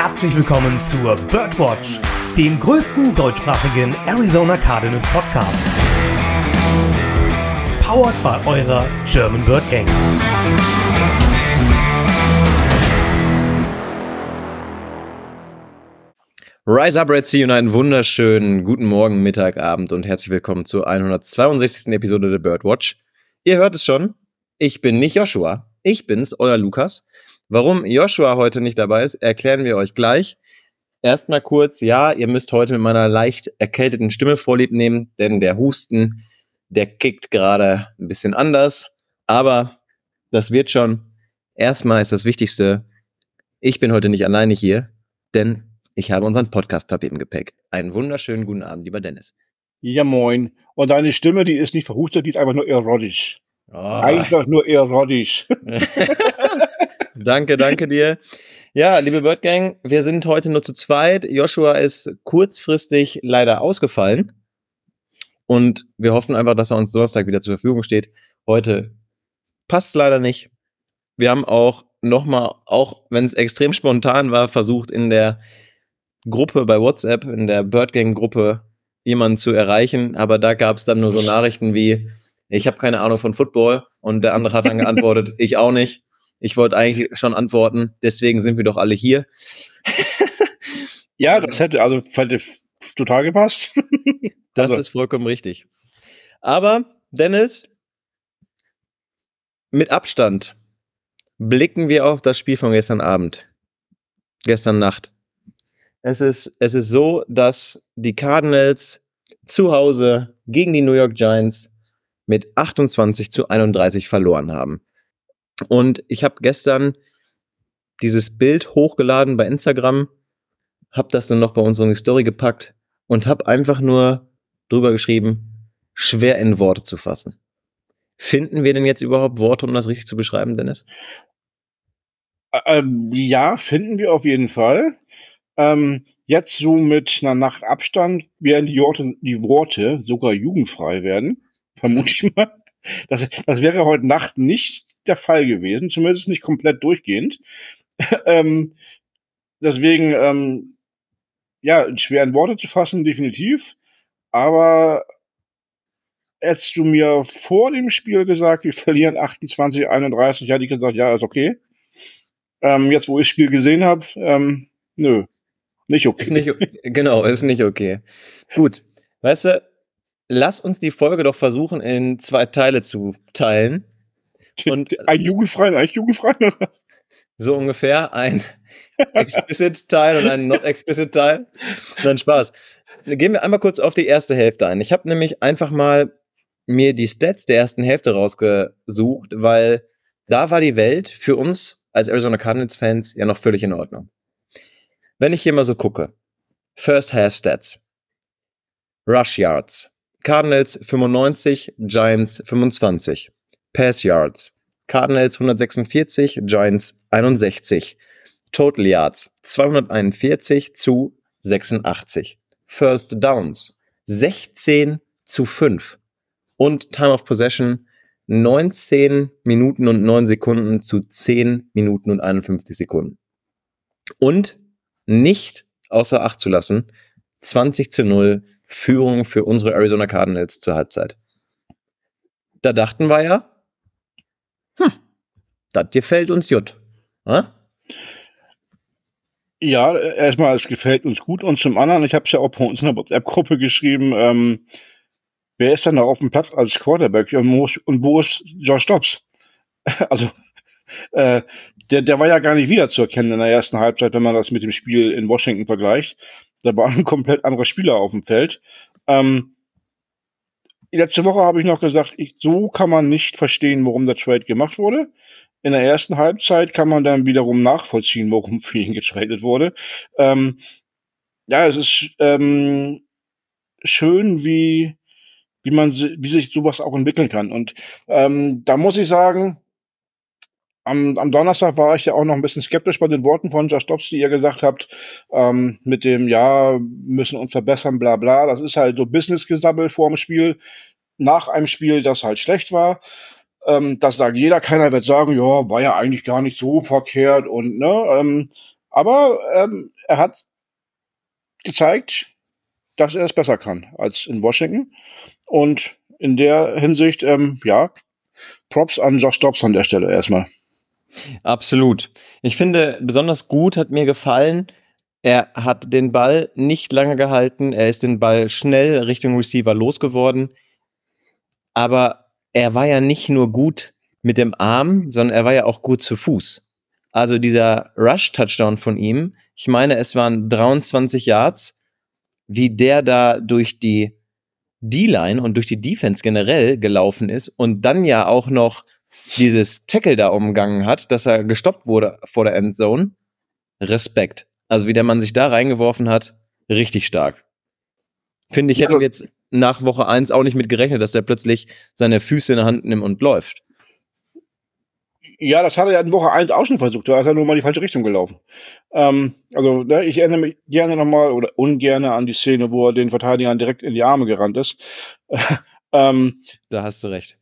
herzlich willkommen zur Birdwatch, dem größten deutschsprachigen Arizona Cardinals Podcast. Powered by eurer German Bird Gang. Rise Up Red Sea und einen wunderschönen guten Morgen, Mittag, Abend und herzlich willkommen zur 162. Episode der Birdwatch. Ihr hört es schon, ich bin nicht Joshua, ich bin's, euer Lukas. Warum Joshua heute nicht dabei ist, erklären wir euch gleich. Erstmal kurz, ja, ihr müsst heute mit meiner leicht erkälteten Stimme vorlieb nehmen, denn der Husten, der kickt gerade ein bisschen anders. Aber das wird schon. Erstmal ist das Wichtigste, ich bin heute nicht alleine hier, denn ich habe unseren Podcast-Papier im Gepäck. Einen wunderschönen guten Abend, lieber Dennis. Ja, moin. Und deine Stimme, die ist nicht verhustet, die ist einfach nur erotisch. Oh. Einfach nur erotisch. danke, danke dir. Ja, liebe Birdgang, wir sind heute nur zu zweit. Joshua ist kurzfristig leider ausgefallen. Und wir hoffen einfach, dass er uns Donnerstag wieder zur Verfügung steht. Heute passt es leider nicht. Wir haben auch nochmal, auch wenn es extrem spontan war, versucht in der Gruppe bei WhatsApp, in der Birdgang-Gruppe, jemanden zu erreichen. Aber da gab es dann nur so Nachrichten wie, ich habe keine Ahnung von Football. Und der andere hat dann geantwortet, ich auch nicht. Ich wollte eigentlich schon antworten, deswegen sind wir doch alle hier. ja, das hätte also hätte total gepasst. das also. ist vollkommen richtig. Aber, Dennis, mit Abstand blicken wir auf das Spiel von gestern Abend. Gestern Nacht. Es ist, es ist so, dass die Cardinals zu Hause gegen die New York Giants mit 28 zu 31 verloren haben. Und ich habe gestern dieses Bild hochgeladen bei Instagram, habe das dann noch bei uns in die Story gepackt und habe einfach nur drüber geschrieben, schwer in Worte zu fassen. Finden wir denn jetzt überhaupt Worte, um das richtig zu beschreiben, Dennis? Ähm, ja, finden wir auf jeden Fall. Ähm, jetzt so mit einer Nacht Abstand werden die Worte, die Worte sogar jugendfrei werden, vermute ich mal. Das, das wäre heute Nacht nicht der Fall gewesen, zumindest nicht komplett durchgehend. ähm, deswegen, ähm, ja, in schweren Worte zu fassen, definitiv. Aber hättest du mir vor dem Spiel gesagt, wir verlieren 28, 31, hätte ich gesagt, ja, ist okay. Ähm, jetzt, wo ich das Spiel gesehen habe, ähm, nö, nicht okay. Ist nicht, genau, ist nicht okay. Gut, weißt du, lass uns die Folge doch versuchen, in zwei Teile zu teilen. Und ein jugendfreien, ein jugendfreien. So ungefähr ein explicit Teil und ein not explicit Teil. Dann Spaß. Gehen wir einmal kurz auf die erste Hälfte ein. Ich habe nämlich einfach mal mir die Stats der ersten Hälfte rausgesucht, weil da war die Welt für uns als Arizona Cardinals Fans ja noch völlig in Ordnung. Wenn ich hier mal so gucke. First Half Stats. Rush Yards. Cardinals 95, Giants 25. Pass Yards. Cardinals 146, Giants 61. Total Yards 241 zu 86. First Downs 16 zu 5. Und Time of Possession 19 Minuten und 9 Sekunden zu 10 Minuten und 51 Sekunden. Und nicht außer Acht zu lassen, 20 zu 0 Führung für unsere Arizona Cardinals zur Halbzeit. Da dachten wir ja, hm, das gefällt uns gut. Ha? Ja, erstmal, es gefällt uns gut. Und zum anderen, ich habe es ja auch bei uns in der WhatsApp-Gruppe geschrieben, ähm, wer ist denn da auf dem Platz als Quarterback und wo ist, und wo ist Josh Dobbs? also, äh, der, der war ja gar nicht wiederzuerkennen in der ersten Halbzeit, wenn man das mit dem Spiel in Washington vergleicht. Da war ein komplett anderer Spieler auf dem Feld. Ähm, letzte Woche habe ich noch gesagt, ich, so kann man nicht verstehen, warum der Trade gemacht wurde. In der ersten Halbzeit kann man dann wiederum nachvollziehen, warum für ihn getradet wurde. Ähm, ja, es ist ähm, schön, wie, wie man, wie sich sowas auch entwickeln kann. Und ähm, da muss ich sagen, am, am Donnerstag war ich ja auch noch ein bisschen skeptisch bei den Worten von Josh Dobbs, die ihr gesagt habt, ähm, mit dem, ja, müssen uns verbessern, bla bla. Das ist halt so Business-Gesabbel vor dem Spiel, nach einem Spiel, das halt schlecht war. Ähm, das sagt jeder, keiner wird sagen, ja, war ja eigentlich gar nicht so verkehrt und ne, ähm, Aber ähm, er hat gezeigt, dass er es besser kann als in Washington. Und in der Hinsicht, ähm, ja, Props an Josh Dobbs an der Stelle erstmal. Absolut. Ich finde, besonders gut hat mir gefallen, er hat den Ball nicht lange gehalten, er ist den Ball schnell Richtung Receiver losgeworden, aber er war ja nicht nur gut mit dem Arm, sondern er war ja auch gut zu Fuß. Also dieser Rush-Touchdown von ihm, ich meine, es waren 23 Yards, wie der da durch die D-Line und durch die Defense generell gelaufen ist und dann ja auch noch dieses Tackle da umgangen hat, dass er gestoppt wurde vor der Endzone. Respekt. Also wie der Mann sich da reingeworfen hat, richtig stark. Finde ich, ja, hätten wir jetzt nach Woche 1 auch nicht mit gerechnet, dass der plötzlich seine Füße in der Hand nimmt und läuft. Ja, das hat er ja in Woche 1 auch schon versucht. Da ist er nur mal in die falsche Richtung gelaufen. Ähm, also, ne, ich erinnere mich gerne nochmal oder ungern an die Szene, wo er den Verteidigern direkt in die Arme gerannt ist. ähm, da hast du recht.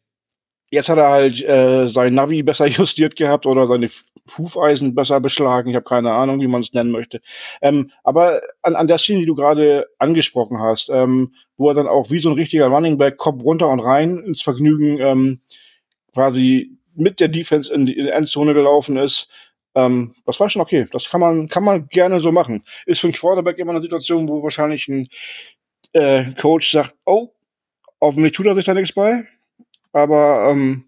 Jetzt hat er halt äh, sein Navi besser justiert gehabt oder seine Hufeisen besser beschlagen. Ich habe keine Ahnung, wie man es nennen möchte. Ähm, aber an, an der Szene, die du gerade angesprochen hast, ähm, wo er dann auch wie so ein richtiger Running Back Kopf runter und rein ins Vergnügen ähm, quasi mit der Defense in die, Endzone gelaufen ist, ähm, das war schon okay. Das kann man, kann man gerne so machen. Ist für ein Quarterback immer eine Situation, wo wahrscheinlich ein äh, Coach sagt, oh, hoffentlich tut er sich da nichts bei. Aber ähm,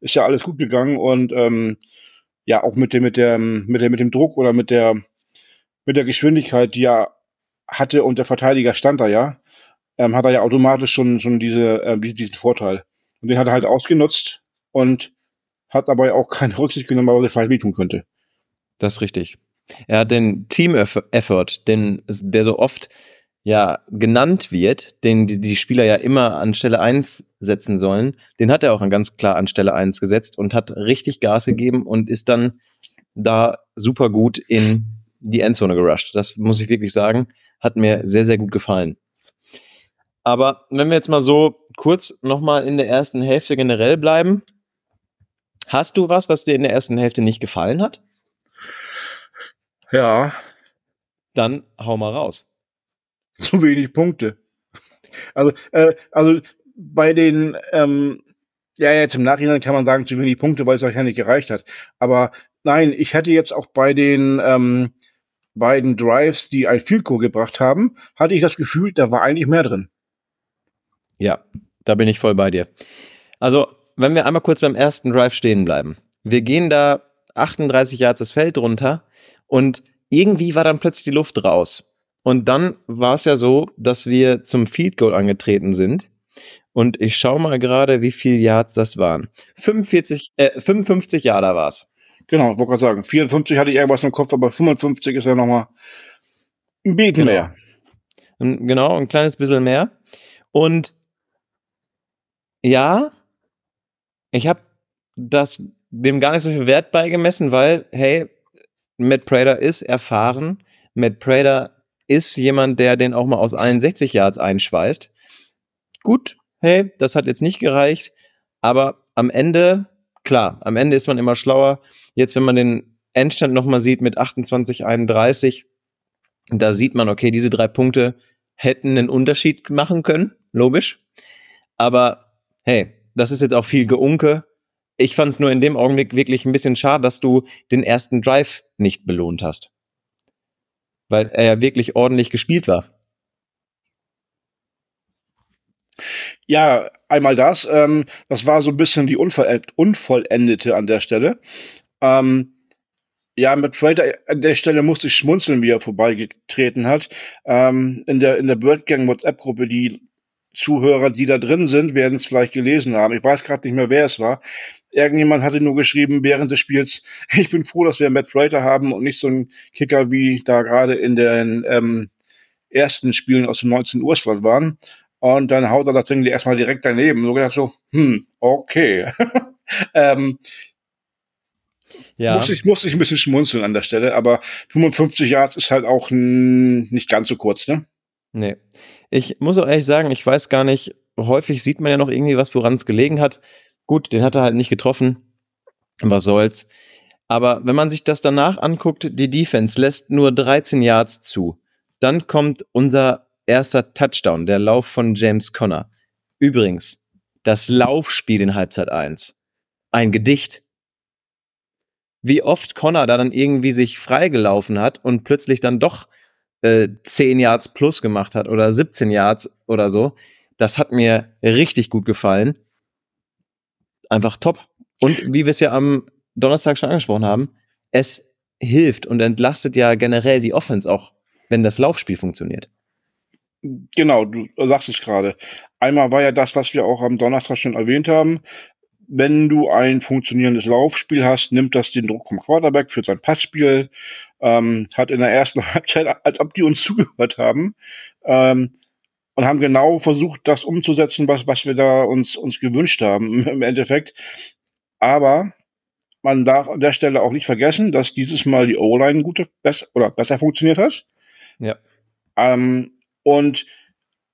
ist ja alles gut gegangen und ähm, ja, auch mit dem, mit der, mit der, mit dem Druck oder mit der, mit der Geschwindigkeit, die er hatte und der Verteidiger stand da ja, ähm, hat er ja automatisch schon, schon diese, äh, diesen Vorteil. Und den hat er halt ausgenutzt und hat dabei auch keine Rücksicht genommen, was er vielleicht wehtun könnte. Das ist richtig. Er hat den Team-Effort, den, der so oft ja genannt wird, den die, die Spieler ja immer an Stelle 1 setzen sollen, den hat er auch ganz klar an Stelle 1 gesetzt und hat richtig Gas gegeben und ist dann da super gut in die Endzone gerusht. Das muss ich wirklich sagen, hat mir sehr, sehr gut gefallen. Aber wenn wir jetzt mal so kurz nochmal in der ersten Hälfte generell bleiben, hast du was, was dir in der ersten Hälfte nicht gefallen hat? Ja. Dann hau mal raus. Zu wenig Punkte. Also, äh, also bei den, ähm, ja, jetzt im Nachhinein kann man sagen, zu wenig Punkte, weil es euch ja nicht gereicht hat. Aber nein, ich hatte jetzt auch bei den ähm, beiden Drives, die Goal gebracht haben, hatte ich das Gefühl, da war eigentlich mehr drin. Ja, da bin ich voll bei dir. Also, wenn wir einmal kurz beim ersten Drive stehen bleiben. Wir gehen da 38 Yards das Feld runter und irgendwie war dann plötzlich die Luft raus. Und dann war es ja so, dass wir zum Field Goal angetreten sind. Und ich schaue mal gerade, wie viele Yards das waren. 45, äh, 55 Yards war es. Genau, wollte gerade sagen. 54 hatte ich irgendwas im Kopf, aber 55 ist ja nochmal ein bisschen genau. mehr. Genau, ein kleines bisschen mehr. Und ja, ich habe das dem gar nicht so viel Wert beigemessen, weil, hey, Matt Prater ist erfahren. Matt Prater ist jemand, der den auch mal aus 61 Yards einschweißt. Gut, hey, das hat jetzt nicht gereicht, aber am Ende, klar, am Ende ist man immer schlauer. Jetzt, wenn man den Endstand nochmal sieht mit 28, 31, da sieht man, okay, diese drei Punkte hätten einen Unterschied machen können, logisch. Aber hey, das ist jetzt auch viel Geunke. Ich fand es nur in dem Augenblick wirklich ein bisschen schade, dass du den ersten Drive nicht belohnt hast. Weil er ja wirklich ordentlich gespielt war. Ja, einmal das. Ähm, das war so ein bisschen die Unvollendete an der Stelle. Ähm, ja, mit Trader an der Stelle musste ich schmunzeln, wie er vorbeigetreten hat. Ähm, in der, in der Birdgang WhatsApp-Gruppe, die Zuhörer, die da drin sind, werden es vielleicht gelesen haben. Ich weiß gerade nicht mehr, wer es war. Irgendjemand hatte nur geschrieben während des Spiels, ich bin froh, dass wir Matt Prater haben und nicht so einen Kicker wie da gerade in den ähm, ersten Spielen aus dem 19 Uhr Slot waren. Und dann haut er das Ding erstmal direkt daneben. So gedacht so, hm, okay. ähm, ja. Muss ich, muss ich ein bisschen schmunzeln an der Stelle, aber 55 Yards ist halt auch nicht ganz so kurz, ne? Nee. Ich muss auch ehrlich sagen, ich weiß gar nicht, häufig sieht man ja noch irgendwie was, woran es gelegen hat. Gut, den hat er halt nicht getroffen. Was soll's. Aber wenn man sich das danach anguckt, die Defense lässt nur 13 Yards zu. Dann kommt unser erster Touchdown, der Lauf von James Conner. Übrigens, das Laufspiel in Halbzeit 1. Ein Gedicht. Wie oft Connor da dann irgendwie sich freigelaufen hat und plötzlich dann doch äh, 10 Yards plus gemacht hat oder 17 Yards oder so. Das hat mir richtig gut gefallen. Einfach top. Und wie wir es ja am Donnerstag schon angesprochen haben, es hilft und entlastet ja generell die Offense auch, wenn das Laufspiel funktioniert. Genau, du sagst es gerade. Einmal war ja das, was wir auch am Donnerstag schon erwähnt haben. Wenn du ein funktionierendes Laufspiel hast, nimmt das den Druck vom Quarterback für sein Passspiel. Ähm, hat in der ersten Halbzeit, als ob die uns zugehört haben, ähm, und haben genau versucht, das umzusetzen, was, was wir da uns, uns gewünscht haben im Endeffekt. Aber man darf an der Stelle auch nicht vergessen, dass dieses Mal die O-Line gute, besser oder besser funktioniert hat. Ja. Ähm, und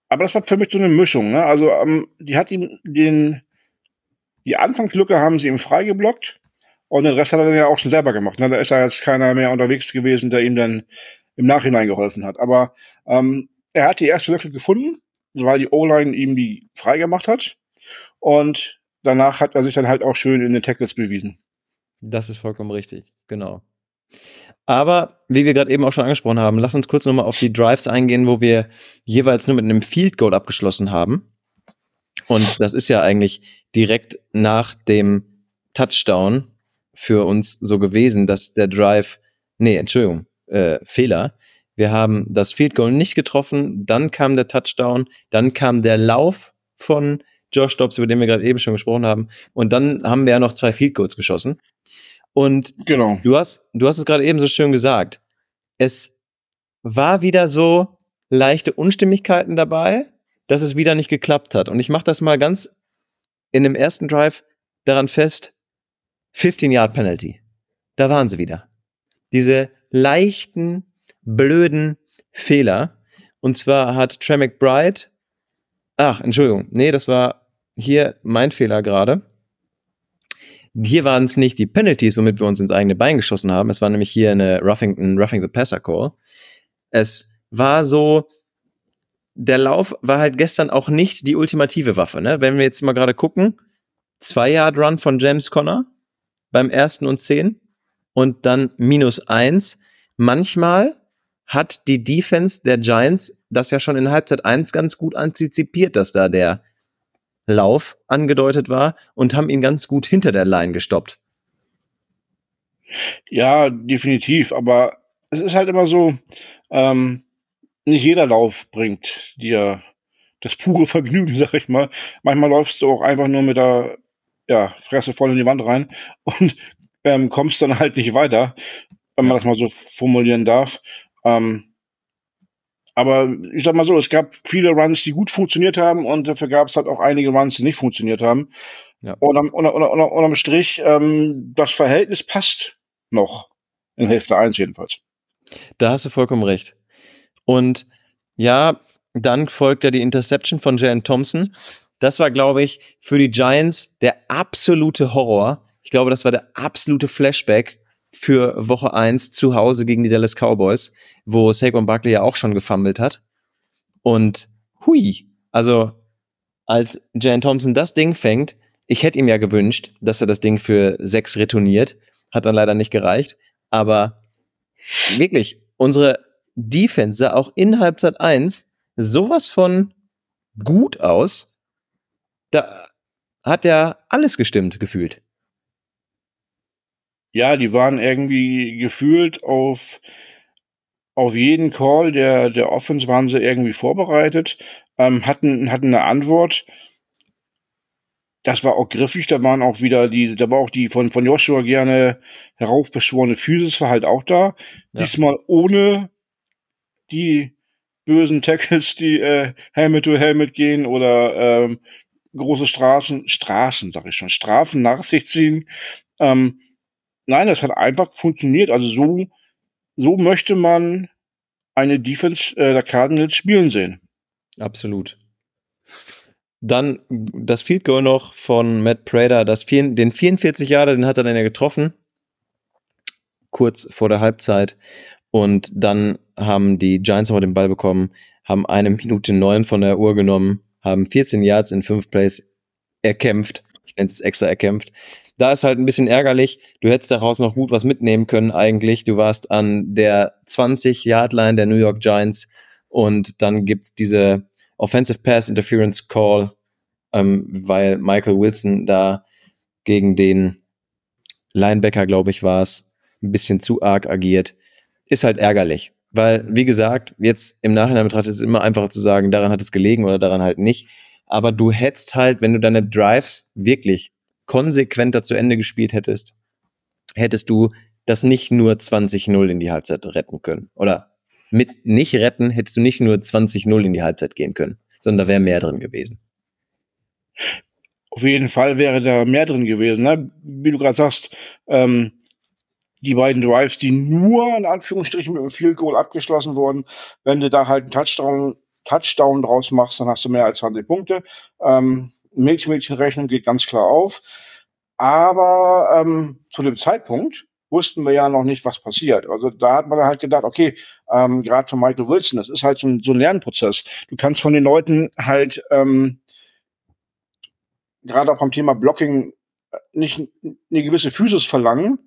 aber das war für mich so eine Mischung. Ne? Also ähm, die hat ihm den die Anfangslücke haben sie ihm freigeblockt und den Rest hat er dann ja auch schon selber gemacht. Ne? Da ist ja jetzt keiner mehr unterwegs gewesen, der ihm dann im Nachhinein geholfen hat. Aber ähm, er hat die erste Lücke gefunden, weil die O-Line ihm die freigemacht hat. Und danach hat er sich dann halt auch schön in den Tackles bewiesen. Das ist vollkommen richtig, genau. Aber wie wir gerade eben auch schon angesprochen haben, lass uns kurz nochmal auf die Drives eingehen, wo wir jeweils nur mit einem Field Goal abgeschlossen haben. Und das ist ja eigentlich direkt nach dem Touchdown für uns so gewesen, dass der Drive, nee, Entschuldigung, äh, Fehler. Wir haben das Field Goal nicht getroffen, dann kam der Touchdown, dann kam der Lauf von Josh Dobbs, über den wir gerade eben schon gesprochen haben, und dann haben wir ja noch zwei Field Goals geschossen. Und genau. du hast, du hast es gerade eben so schön gesagt. Es war wieder so leichte Unstimmigkeiten dabei, dass es wieder nicht geklappt hat. Und ich mache das mal ganz in dem ersten Drive daran fest. 15 Yard Penalty. Da waren sie wieder. Diese leichten, blöden Fehler. Und zwar hat Trey McBride, ach, Entschuldigung, nee, das war hier mein Fehler gerade. Hier waren es nicht die Penalties, womit wir uns ins eigene Bein geschossen haben. Es war nämlich hier eine Roughing, ein Roughing the Passer Call. Es war so, der Lauf war halt gestern auch nicht die ultimative Waffe. Ne? Wenn wir jetzt mal gerade gucken, zwei Yard Run von James Conner beim ersten und zehn und dann minus eins. Manchmal hat die Defense der Giants das ja schon in Halbzeit eins ganz gut antizipiert, dass da der Lauf angedeutet war und haben ihn ganz gut hinter der Line gestoppt. Ja, definitiv, aber es ist halt immer so, ähm, nicht jeder Lauf bringt dir das pure Vergnügen, sag ich mal. Manchmal läufst du auch einfach nur mit der ja, Fresse voll in die Wand rein und ähm, kommst dann halt nicht weiter, wenn man das mal so formulieren darf. Ähm, aber ich sag mal so, es gab viele Runs, die gut funktioniert haben und dafür gab es halt auch einige Runs, die nicht funktioniert haben. Ja. Und am, und, und, und, unterm Strich, ähm, das Verhältnis passt noch. In Hälfte 1 jedenfalls. Da hast du vollkommen recht. Und ja, dann folgt ja die Interception von Jalen Thompson. Das war, glaube ich, für die Giants der absolute Horror. Ich glaube, das war der absolute Flashback für Woche 1 zu Hause gegen die Dallas Cowboys, wo Saquon Barkley ja auch schon gefummelt hat. Und hui, also als Jan Thompson das Ding fängt, ich hätte ihm ja gewünscht, dass er das Ding für sechs retourniert. Hat dann leider nicht gereicht. Aber wirklich, unsere Defense sah auch in Halbzeit 1 sowas von gut aus. Da hat ja alles gestimmt gefühlt. Ja, die waren irgendwie gefühlt auf, auf jeden Call der, der Offense waren sie irgendwie vorbereitet, ähm, hatten, hatten eine Antwort. Das war auch griffig, da waren auch wieder die, da war auch die von, von Joshua gerne heraufbeschworene Physis war halt auch da. Ja. Diesmal ohne die bösen Tackles, die äh, Helmet to Helmet gehen oder ähm, große Straßen, Straßen, sag ich schon, Strafen nach sich ziehen. Ähm, Nein, das hat einfach funktioniert. Also so, so möchte man eine Defense äh, der Cardinals spielen sehen. Absolut. Dann das Field Goal noch von Matt Prater, das vier, den 44 Jahre, den hat er dann ja getroffen. kurz vor der Halbzeit. Und dann haben die Giants aber den Ball bekommen, haben eine Minute neun von der Uhr genommen, haben 14 Yards in fünf Plays erkämpft. Ich nenne es extra erkämpft. Da ist halt ein bisschen ärgerlich. Du hättest daraus noch gut was mitnehmen können eigentlich. Du warst an der 20-Yard-Line der New York Giants und dann gibt's diese Offensive Pass Interference Call, ähm, weil Michael Wilson da gegen den Linebacker, glaube ich, war es, ein bisschen zu arg agiert ist halt ärgerlich. Weil, wie gesagt, jetzt im Nachhinein betrachtet ist es immer einfacher zu sagen, daran hat es gelegen oder daran halt nicht. Aber du hättest halt, wenn du deine Drives wirklich konsequenter zu Ende gespielt hättest, hättest du das nicht nur 20-0 in die Halbzeit retten können. Oder mit nicht retten hättest du nicht nur 20-0 in die Halbzeit gehen können, sondern da wäre mehr drin gewesen. Auf jeden Fall wäre da mehr drin gewesen. Ne? Wie du gerade sagst, ähm, die beiden Drives, die nur in Anführungsstrichen mit einem Field Goal abgeschlossen wurden. Wenn du da halt einen Touchdown, Touchdown draus machst, dann hast du mehr als 20 Punkte. Ähm, Mädchen-Mädchen-Rechnung geht ganz klar auf. Aber ähm, zu dem Zeitpunkt wussten wir ja noch nicht, was passiert. Also da hat man halt gedacht, okay, ähm, gerade von Michael Wilson, das ist halt so ein, so ein Lernprozess. Du kannst von den Leuten halt ähm, gerade auch beim Thema Blocking äh, nicht eine gewisse Physis verlangen,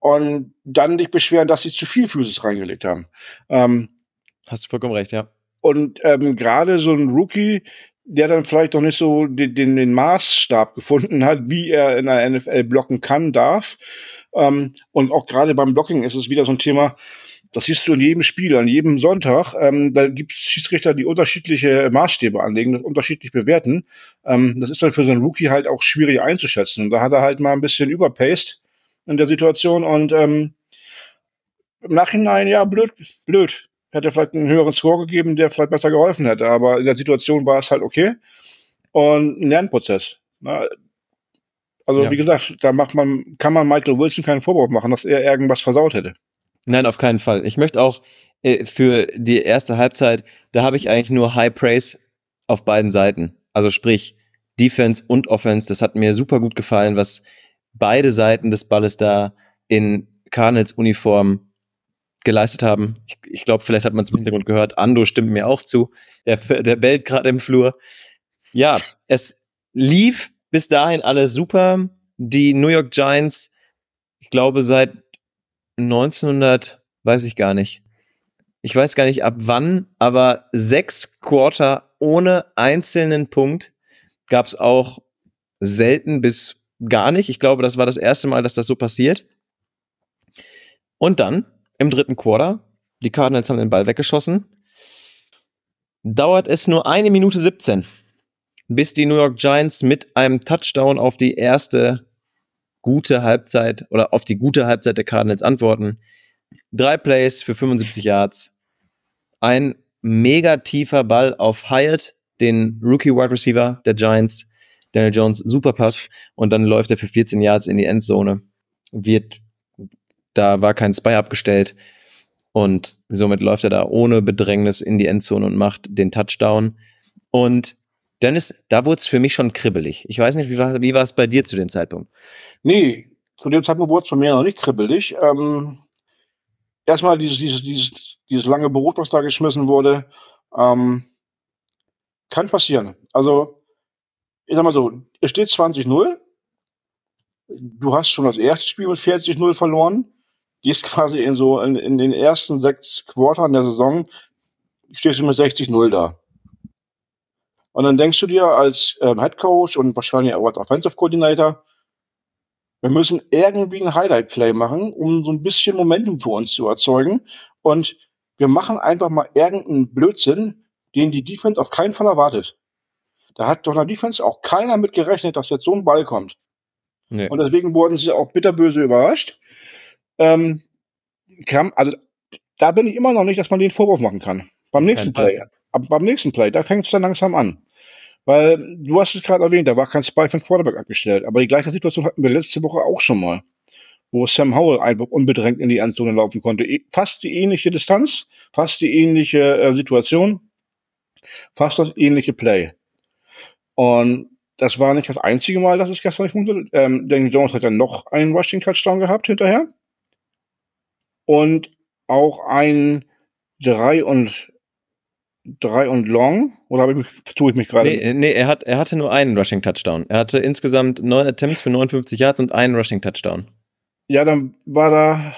und dann dich beschweren, dass sie zu viel Physis reingelegt haben. Ähm, Hast du vollkommen recht, ja. Und ähm, gerade so ein Rookie, der dann vielleicht doch nicht so den, den, den Maßstab gefunden hat, wie er in der NFL blocken kann, darf. Ähm, und auch gerade beim Blocking ist es wieder so ein Thema, das siehst du in jedem Spiel, an jedem Sonntag. Ähm, da gibt es Schiedsrichter, die unterschiedliche Maßstäbe anlegen, das unterschiedlich bewerten. Ähm, das ist dann für so einen Rookie halt auch schwierig einzuschätzen. Und da hat er halt mal ein bisschen überpaced in der Situation und ähm, im Nachhinein, ja, blöd, blöd. Hätte vielleicht einen höheren Score gegeben, der vielleicht besser geholfen hätte, aber in der Situation war es halt okay. Und ein Lernprozess. Na, also, ja. wie gesagt, da macht man, kann man Michael Wilson keinen Vorwurf machen, dass er irgendwas versaut hätte. Nein, auf keinen Fall. Ich möchte auch äh, für die erste Halbzeit, da habe ich eigentlich nur High Praise auf beiden Seiten. Also sprich, Defense und Offense, das hat mir super gut gefallen, was beide Seiten des Balles da in Cardinals Uniform geleistet haben. Ich, ich glaube, vielleicht hat man es im Hintergrund gehört. Ando stimmt mir auch zu. Der, der bellt gerade im Flur. Ja, es lief bis dahin alles super. Die New York Giants, ich glaube, seit 1900, weiß ich gar nicht. Ich weiß gar nicht ab wann, aber sechs Quarter ohne einzelnen Punkt gab es auch selten bis gar nicht. Ich glaube, das war das erste Mal, dass das so passiert. Und dann im dritten Quarter, die Cardinals haben den Ball weggeschossen, dauert es nur eine Minute 17, bis die New York Giants mit einem Touchdown auf die erste gute Halbzeit oder auf die gute Halbzeit der Cardinals antworten. Drei Plays für 75 Yards. Ein mega tiefer Ball auf Hyatt, den Rookie Wide Receiver der Giants. Daniel Jones, super Pass und dann läuft er für 14 Yards in die Endzone. Wird, da war kein Spy abgestellt und somit läuft er da ohne Bedrängnis in die Endzone und macht den Touchdown. Und Dennis, da wurde es für mich schon kribbelig. Ich weiß nicht, wie war, wie war es bei dir zu dem Zeitpunkt? Nee, zu dem Zeitpunkt wurde es von mir noch nicht kribbelig. Ähm, erstmal dieses, dieses, dieses, dieses lange Brot, was da geschmissen wurde, ähm, kann passieren. Also ich sag mal so, es steht 20-0. Du hast schon das erste Spiel mit 40-0 verloren. Gehst quasi in so in, in den ersten sechs Quartern der Saison, stehst du mit 60-0 da. Und dann denkst du dir als ähm, Head Coach und wahrscheinlich auch als Offensive Coordinator, wir müssen irgendwie ein Highlight Play machen, um so ein bisschen Momentum für uns zu erzeugen. Und wir machen einfach mal irgendeinen Blödsinn, den die Defense auf keinen Fall erwartet. Da hat doch in der Defense auch keiner mit gerechnet, dass jetzt so ein Ball kommt. Nee. Und deswegen wurden sie auch bitterböse überrascht. Ähm, kam, also da bin ich immer noch nicht, dass man den Vorwurf machen kann. Beim nächsten Play. Aber beim nächsten Play, da fängt es dann langsam an. Weil du hast es gerade erwähnt, da war kein Spy von Quarterback abgestellt. Aber die gleiche Situation hatten wir letzte Woche auch schon mal, wo Sam Howell einfach unbedrängt in die Endzone laufen konnte. E, fast die ähnliche Distanz, fast die ähnliche äh, Situation, fast das ähnliche Play. Und das war nicht das einzige Mal, dass es gestern nicht funktioniert. Ähm, Daniel Jones hat dann noch einen Rushing Touchdown gehabt hinterher. Und auch ein 3 und 3 und Long? Oder ich mich, tue ich mich gerade? Nee, nee er, hat, er hatte nur einen Rushing Touchdown. Er hatte insgesamt neun Attempts für 59 Yards und einen Rushing Touchdown. Ja, dann war da.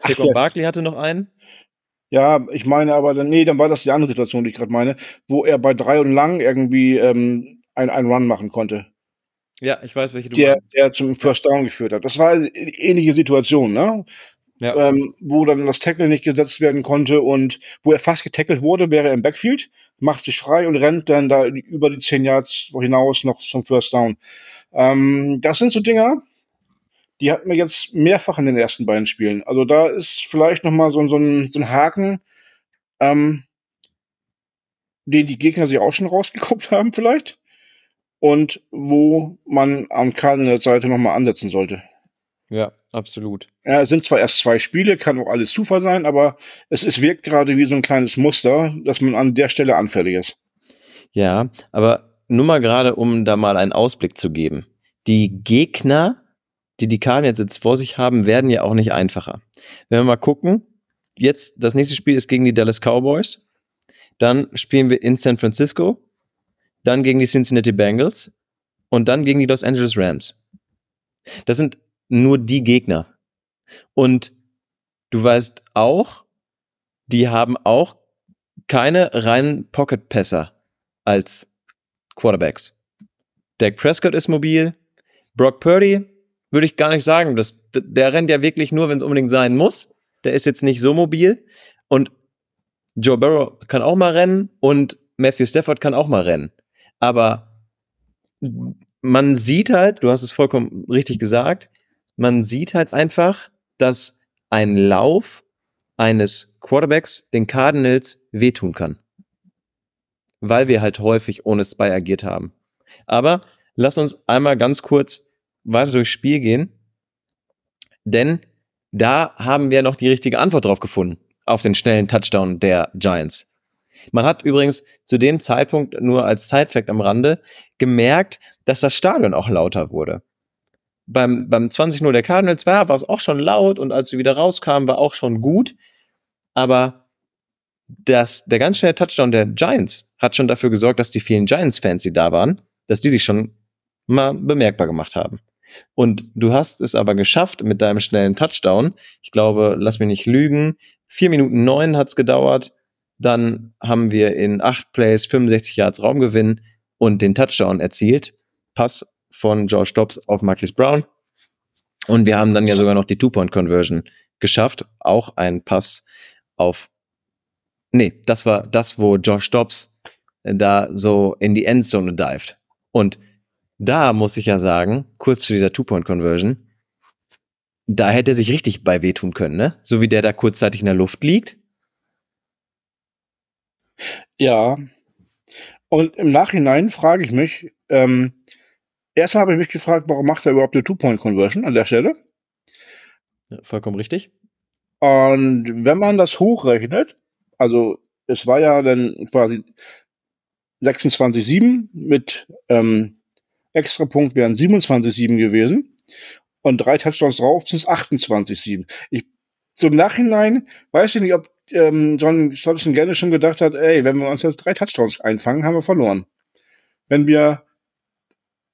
Saquon ja. Barkley hatte noch einen. Ja, ich meine aber, dann, nee, dann war das die andere Situation, die ich gerade meine, wo er bei drei und lang irgendwie ähm, einen Run machen konnte. Ja, ich weiß, welche du der, meinst. Der zum First Down geführt hat. Das war eine ähnliche Situation, ne? Ja. Ähm, wo dann das Tackle nicht gesetzt werden konnte und wo er fast getackelt wurde, wäre er im Backfield, macht sich frei und rennt dann da über die 10 Yards hinaus noch zum First Down. Ähm, das sind so Dinger, die hatten wir jetzt mehrfach in den ersten beiden Spielen. Also da ist vielleicht noch mal so, so, ein, so ein Haken, ähm, den die Gegner sich auch schon rausgeguckt haben vielleicht und wo man am der Seite noch mal ansetzen sollte. Ja, absolut. Ja, es sind zwar erst zwei Spiele, kann auch alles Zufall sein, aber es, es wirkt gerade wie so ein kleines Muster, dass man an der Stelle anfällig ist. Ja, aber nur mal gerade, um da mal einen Ausblick zu geben. Die Gegner, die die Cardinals jetzt vor sich haben, werden ja auch nicht einfacher. Wenn wir mal gucken, jetzt das nächste Spiel ist gegen die Dallas Cowboys, dann spielen wir in San Francisco, dann gegen die Cincinnati Bengals und dann gegen die Los Angeles Rams. Das sind nur die Gegner. Und du weißt auch, die haben auch keine reinen Pocket-Passer als Quarterbacks. Dak Prescott ist mobil. Brock Purdy würde ich gar nicht sagen. Das, der rennt ja wirklich nur, wenn es unbedingt sein muss. Der ist jetzt nicht so mobil. Und Joe Burrow kann auch mal rennen und Matthew Stafford kann auch mal rennen. Aber man sieht halt, du hast es vollkommen richtig gesagt, man sieht halt einfach, dass ein Lauf eines Quarterbacks den Cardinals wehtun kann. Weil wir halt häufig ohne Spy agiert haben. Aber lass uns einmal ganz kurz weiter durchs Spiel gehen. Denn da haben wir noch die richtige Antwort drauf gefunden. Auf den schnellen Touchdown der Giants. Man hat übrigens zu dem Zeitpunkt nur als Sidefact am Rande gemerkt, dass das Stadion auch lauter wurde beim, beim 20-0 der Cardinals war, war es auch schon laut und als sie wieder rauskamen, war auch schon gut. Aber das, der ganz schnelle Touchdown der Giants hat schon dafür gesorgt, dass die vielen Giants-Fans, die da waren, dass die sich schon mal bemerkbar gemacht haben. Und du hast es aber geschafft mit deinem schnellen Touchdown. Ich glaube, lass mich nicht lügen. Vier Minuten neun hat's gedauert. Dann haben wir in acht Plays 65 Yards Raumgewinn und den Touchdown erzielt. Pass von George Dobbs auf Marcus Brown. Und wir haben dann ja sogar noch die Two-Point-Conversion geschafft. Auch ein Pass auf. Nee, das war das, wo Josh Dobbs da so in die Endzone dived. Und da muss ich ja sagen, kurz zu dieser Two-Point-Conversion, da hätte er sich richtig bei wehtun können, ne? So wie der da kurzzeitig in der Luft liegt. Ja. Und im Nachhinein frage ich mich, ähm, Erst habe ich mich gefragt, warum macht er überhaupt eine Two-Point-Conversion an der Stelle? Ja, vollkommen richtig. Und wenn man das hochrechnet, also es war ja dann quasi 26,7 mit ähm, Extrapunkt wären 27,7 gewesen und drei Touchdowns drauf sind es 28,7. Ich zum Nachhinein weiß ich nicht, ob ähm, John Stolzen gerne schon gedacht hat, ey, wenn wir uns jetzt drei Touchdowns einfangen, haben wir verloren. Wenn wir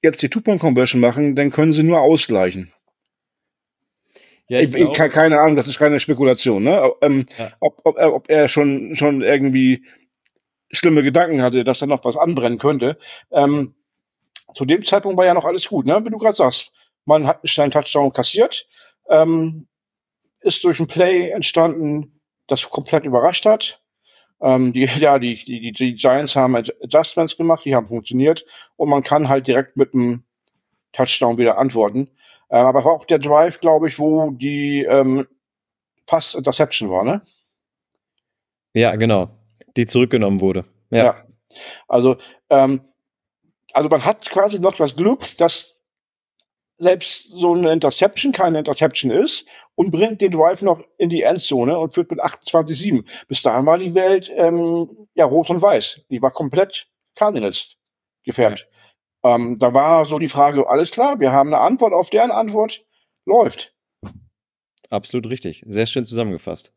jetzt die Two-Point-Conversion machen, dann können sie nur ausgleichen. Ja, ich, ich, ich, keine Ahnung, das ist reine Spekulation, ne? Ähm, ja. ob, ob, ob, er schon, schon irgendwie schlimme Gedanken hatte, dass da noch was anbrennen könnte. Ähm, zu dem Zeitpunkt war ja noch alles gut, ne? Wie du gerade sagst. Man hat einen schnellen Touchdown kassiert, ähm, ist durch ein Play entstanden, das komplett überrascht hat. Ähm, die, ja, die, die, die Giants haben Adjustments gemacht, die haben funktioniert und man kann halt direkt mit einem Touchdown wieder antworten. Äh, aber war auch der Drive, glaube ich, wo die ähm, fast Interception war, ne? Ja, genau. Die zurückgenommen wurde. Ja. ja. Also, ähm, also man hat quasi noch das Glück, dass selbst so eine Interception keine Interception ist und bringt den Drive noch in die Endzone und führt mit 28-7. Bis dahin war die Welt ähm, ja rot und weiß. Die war komplett Cardinals gefärbt. Ja. Ähm, da war so die Frage, alles klar, wir haben eine Antwort auf deren Antwort, läuft. Absolut richtig. Sehr schön zusammengefasst.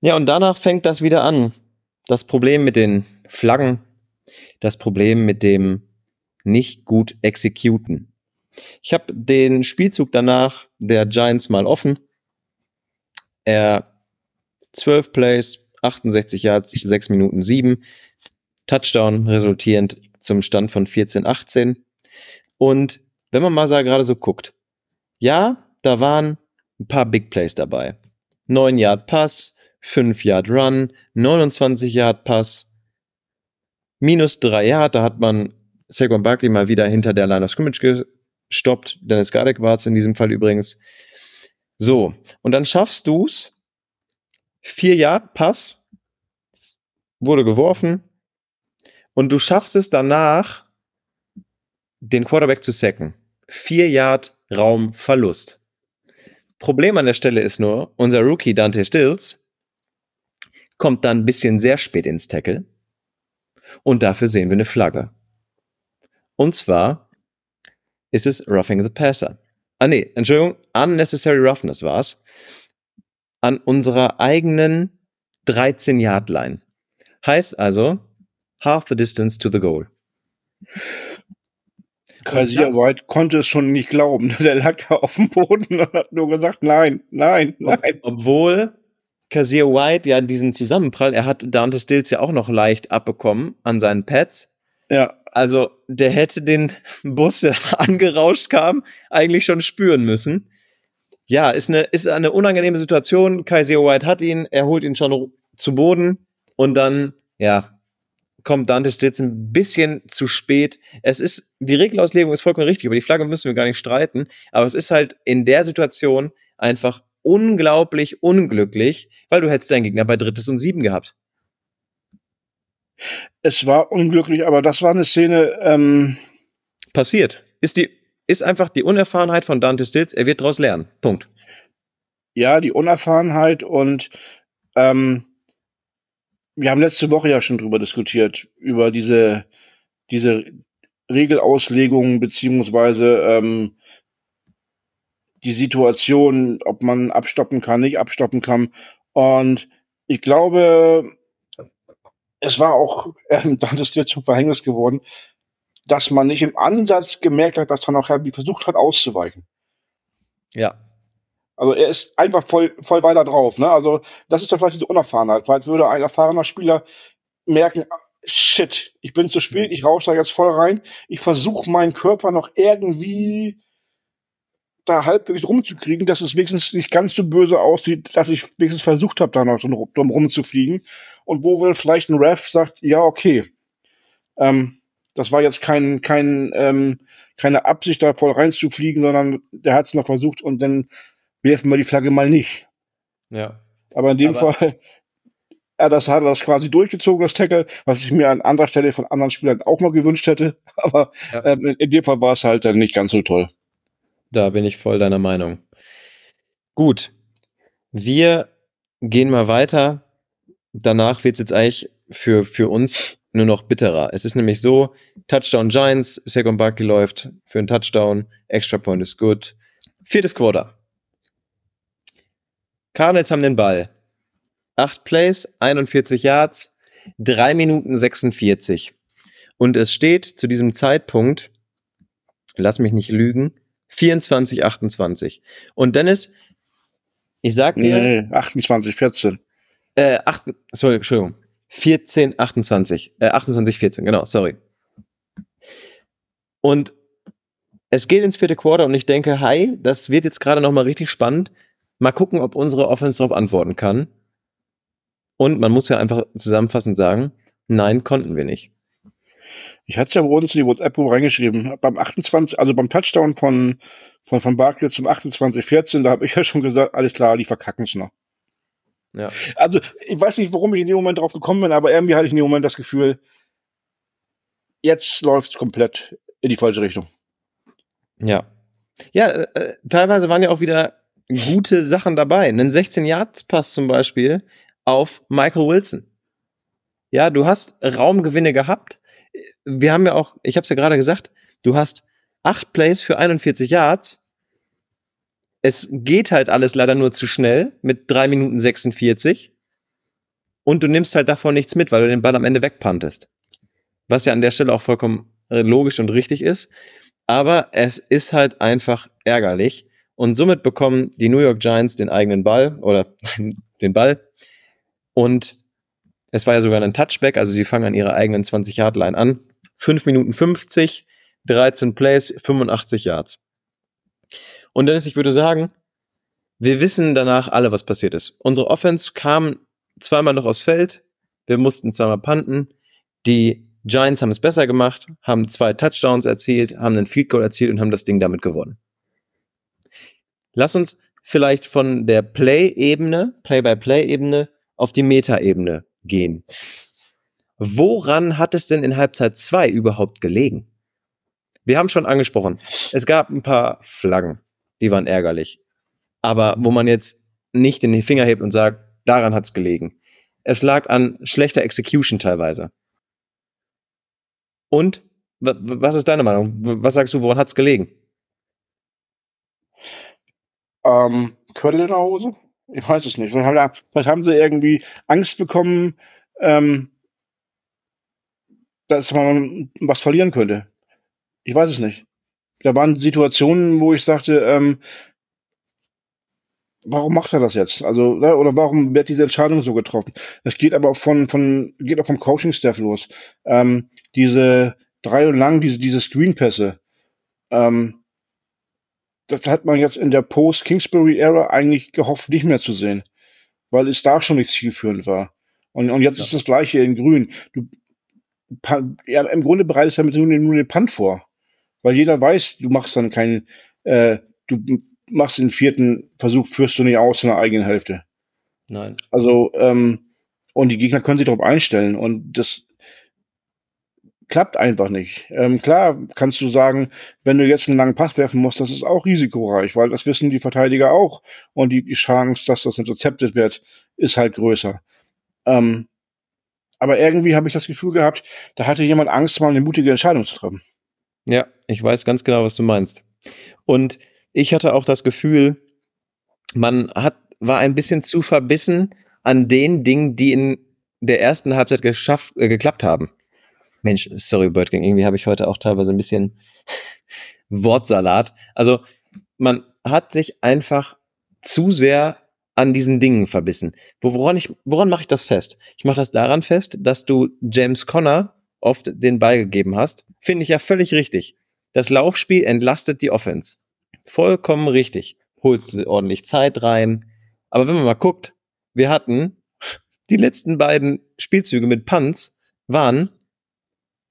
Ja, und danach fängt das wieder an. Das Problem mit den Flaggen, das Problem mit dem nicht gut exekuten. Ich habe den Spielzug danach der Giants mal offen. Er 12 Plays, 68 Yards, 6 Minuten 7. Touchdown resultierend zum Stand von 14-18. Und wenn man mal gerade so guckt, ja, da waren ein paar Big Plays dabei. 9 Yard Pass, 5 Yard Run, 29 Yard Pass, minus 3 Yard, da hat man Saquon Barkley mal wieder hinter der Line of Scrimmage gestoppt. Dennis Gardeck war es in diesem Fall übrigens. So, und dann schaffst du's. 4 Yard Pass wurde geworfen und du schaffst es danach, den Quarterback zu sacken. 4 Yard Raumverlust. Problem an der Stelle ist nur, unser Rookie Dante Stills kommt dann ein bisschen sehr spät ins Tackle und dafür sehen wir eine Flagge. Und zwar ist es Roughing the Passer. Ah nee, Entschuldigung, Unnecessary Roughness war's. An unserer eigenen 13-Yard-Line. Heißt also, half the distance to the goal. Kaiser White konnte es schon nicht glauben. Der lag da auf dem Boden und hat nur gesagt, nein, nein, nein. Ob, obwohl Kazir White ja diesen Zusammenprall, er hat Dante Stills ja auch noch leicht abbekommen an seinen Pads. Ja. Also der hätte den Bus, der angerauscht kam, eigentlich schon spüren müssen. Ja, ist eine, ist eine unangenehme Situation. Kaiser White hat ihn, er holt ihn schon zu Boden und dann, ja, kommt Dante Stills ein bisschen zu spät. Es ist, die Regelauslegung ist vollkommen richtig, über die Flagge müssen wir gar nicht streiten, aber es ist halt in der Situation einfach unglaublich unglücklich, weil du hättest deinen Gegner bei drittes und sieben gehabt. Es war unglücklich, aber das war eine Szene. Ähm Passiert. Ist die, ist einfach die Unerfahrenheit von Dante Stills. Er wird daraus lernen. Punkt. Ja, die Unerfahrenheit und ähm, wir haben letzte Woche ja schon drüber diskutiert, über diese, diese Regelauslegung beziehungsweise ähm, die Situation, ob man abstoppen kann, nicht abstoppen kann. Und ich glaube, es war auch, äh, dann ist dir zum Verhängnis geworden, dass man nicht im Ansatz gemerkt hat, dass er noch Herbie versucht hat auszuweichen. Ja. Also er ist einfach voll, voll weiter drauf. Ne? Also das ist ja vielleicht diese Unerfahrenheit, weil es würde ein erfahrener Spieler merken, shit, ich bin zu spät, ich rausche da jetzt voll rein, ich versuche meinen Körper noch irgendwie da halbwegs rumzukriegen, dass es wenigstens nicht ganz so böse aussieht, dass ich wenigstens versucht habe, da noch drum rumzufliegen. Und wo wohl vielleicht ein Ref sagt, ja, okay, ähm, das war jetzt kein, kein, ähm, keine Absicht, da voll reinzufliegen, sondern der hat es noch versucht und dann werfen wir die Flagge mal nicht. Ja. Aber in dem Aber Fall, er das hat er das quasi durchgezogen, das Tackle, was ich mir an anderer Stelle von anderen Spielern auch mal gewünscht hätte. Aber ja. ähm, in dem Fall war es halt dann nicht ganz so toll. Da bin ich voll deiner Meinung. Gut. Wir gehen mal weiter. Danach wird es jetzt eigentlich für, für uns nur noch bitterer. Es ist nämlich so, Touchdown Giants, Second Barkley läuft für einen Touchdown, Extra Point ist gut. Viertes Quarter. Cardinals haben den Ball. Acht Plays, 41 Yards, drei Minuten 46. Und es steht zu diesem Zeitpunkt, lass mich nicht lügen, 24, 28. Und Dennis, ich sag dir. Nee, 28, 14. Äh, 8, sorry, Entschuldigung. 14, 28. Äh, 28, 14, genau, sorry. Und es geht ins vierte Quarter und ich denke, hi, das wird jetzt gerade nochmal richtig spannend. Mal gucken, ob unsere Offense darauf antworten kann. Und man muss ja einfach zusammenfassend sagen, nein, konnten wir nicht. Ich hatte es ja bei uns in die WhatsApp-Gruppe reingeschrieben. Beim 28, also beim Touchdown von, von, von Barkley zum 28-14, da habe ich ja schon gesagt, alles klar, die verkacken es noch. Ja. Also, ich weiß nicht, warum ich in dem Moment drauf gekommen bin, aber irgendwie hatte ich in dem Moment das Gefühl, jetzt läuft es komplett in die falsche Richtung. Ja. Ja, äh, teilweise waren ja auch wieder gute Sachen dabei. Einen 16-Yards-Pass zum Beispiel auf Michael Wilson. Ja, du hast Raumgewinne gehabt wir haben ja auch, ich habe es ja gerade gesagt, du hast acht Plays für 41 Yards. Es geht halt alles leider nur zu schnell mit drei Minuten 46 und du nimmst halt davon nichts mit, weil du den Ball am Ende wegpantest. Was ja an der Stelle auch vollkommen äh, logisch und richtig ist. Aber es ist halt einfach ärgerlich. Und somit bekommen die New York Giants den eigenen Ball oder den Ball. Und es war ja sogar ein Touchback, also sie fangen an ihrer eigenen 20-Yard-Line an. 5 Minuten 50, 13 Plays, 85 Yards. Und Dennis, ich würde sagen, wir wissen danach alle, was passiert ist. Unsere Offense kam zweimal noch aufs Feld, wir mussten zweimal panten. Die Giants haben es besser gemacht, haben zwei Touchdowns erzielt, haben einen Field Goal erzielt und haben das Ding damit gewonnen. Lass uns vielleicht von der Play-Ebene, Play-by-Play-Ebene auf die Meta-Ebene gehen. Woran hat es denn in Halbzeit 2 überhaupt gelegen? Wir haben schon angesprochen, es gab ein paar Flaggen, die waren ärgerlich. Aber wo man jetzt nicht den Finger hebt und sagt, daran hat es gelegen. Es lag an schlechter Execution teilweise. Und was ist deine Meinung? Was sagst du, woran hat es gelegen? Ähm, Köttel in der Hose? Ich weiß es nicht. Vielleicht haben sie irgendwie Angst bekommen, ähm, dass man was verlieren könnte. Ich weiß es nicht. Da waren Situationen, wo ich sagte, ähm, warum macht er das jetzt? Also, ne, oder warum wird diese Entscheidung so getroffen? Das geht aber auch von, von, geht auch vom Coaching-Staff los. Ähm, diese drei und lang, diese, diese Screenpässe, ähm, das hat man jetzt in der Post-Kingsbury-Ära eigentlich gehofft, nicht mehr zu sehen. Weil es da schon nicht zielführend war. Und, und jetzt ja. ist das gleiche in Grün. Du, ja, im Grunde bereitest du damit nur, nur den Punt vor. Weil jeder weiß, du machst dann keinen, äh, du machst den vierten Versuch, führst du nicht aus in der eigenen Hälfte. Nein. Also, ähm, und die Gegner können sich darauf einstellen. Und das klappt einfach nicht. Ähm, klar kannst du sagen, wenn du jetzt einen langen Pass werfen musst, das ist auch risikoreich, weil das wissen die Verteidiger auch. Und die, Chance, dass das intercepted wird, ist halt größer. Ähm, aber irgendwie habe ich das Gefühl gehabt, da hatte jemand Angst, mal eine mutige Entscheidung zu treffen. Ja, ich weiß ganz genau, was du meinst. Und ich hatte auch das Gefühl, man hat, war ein bisschen zu verbissen an den Dingen, die in der ersten Halbzeit geschafft, äh, geklappt haben. Mensch, sorry, Birdgang, irgendwie habe ich heute auch teilweise ein bisschen Wortsalat. Also, man hat sich einfach zu sehr an diesen Dingen verbissen. Woran, ich, woran mache ich das fest? Ich mache das daran fest, dass du James Conner oft den Ball gegeben hast. Finde ich ja völlig richtig. Das Laufspiel entlastet die Offense. Vollkommen richtig. Holst du ordentlich Zeit rein. Aber wenn man mal guckt, wir hatten die letzten beiden Spielzüge mit Punts waren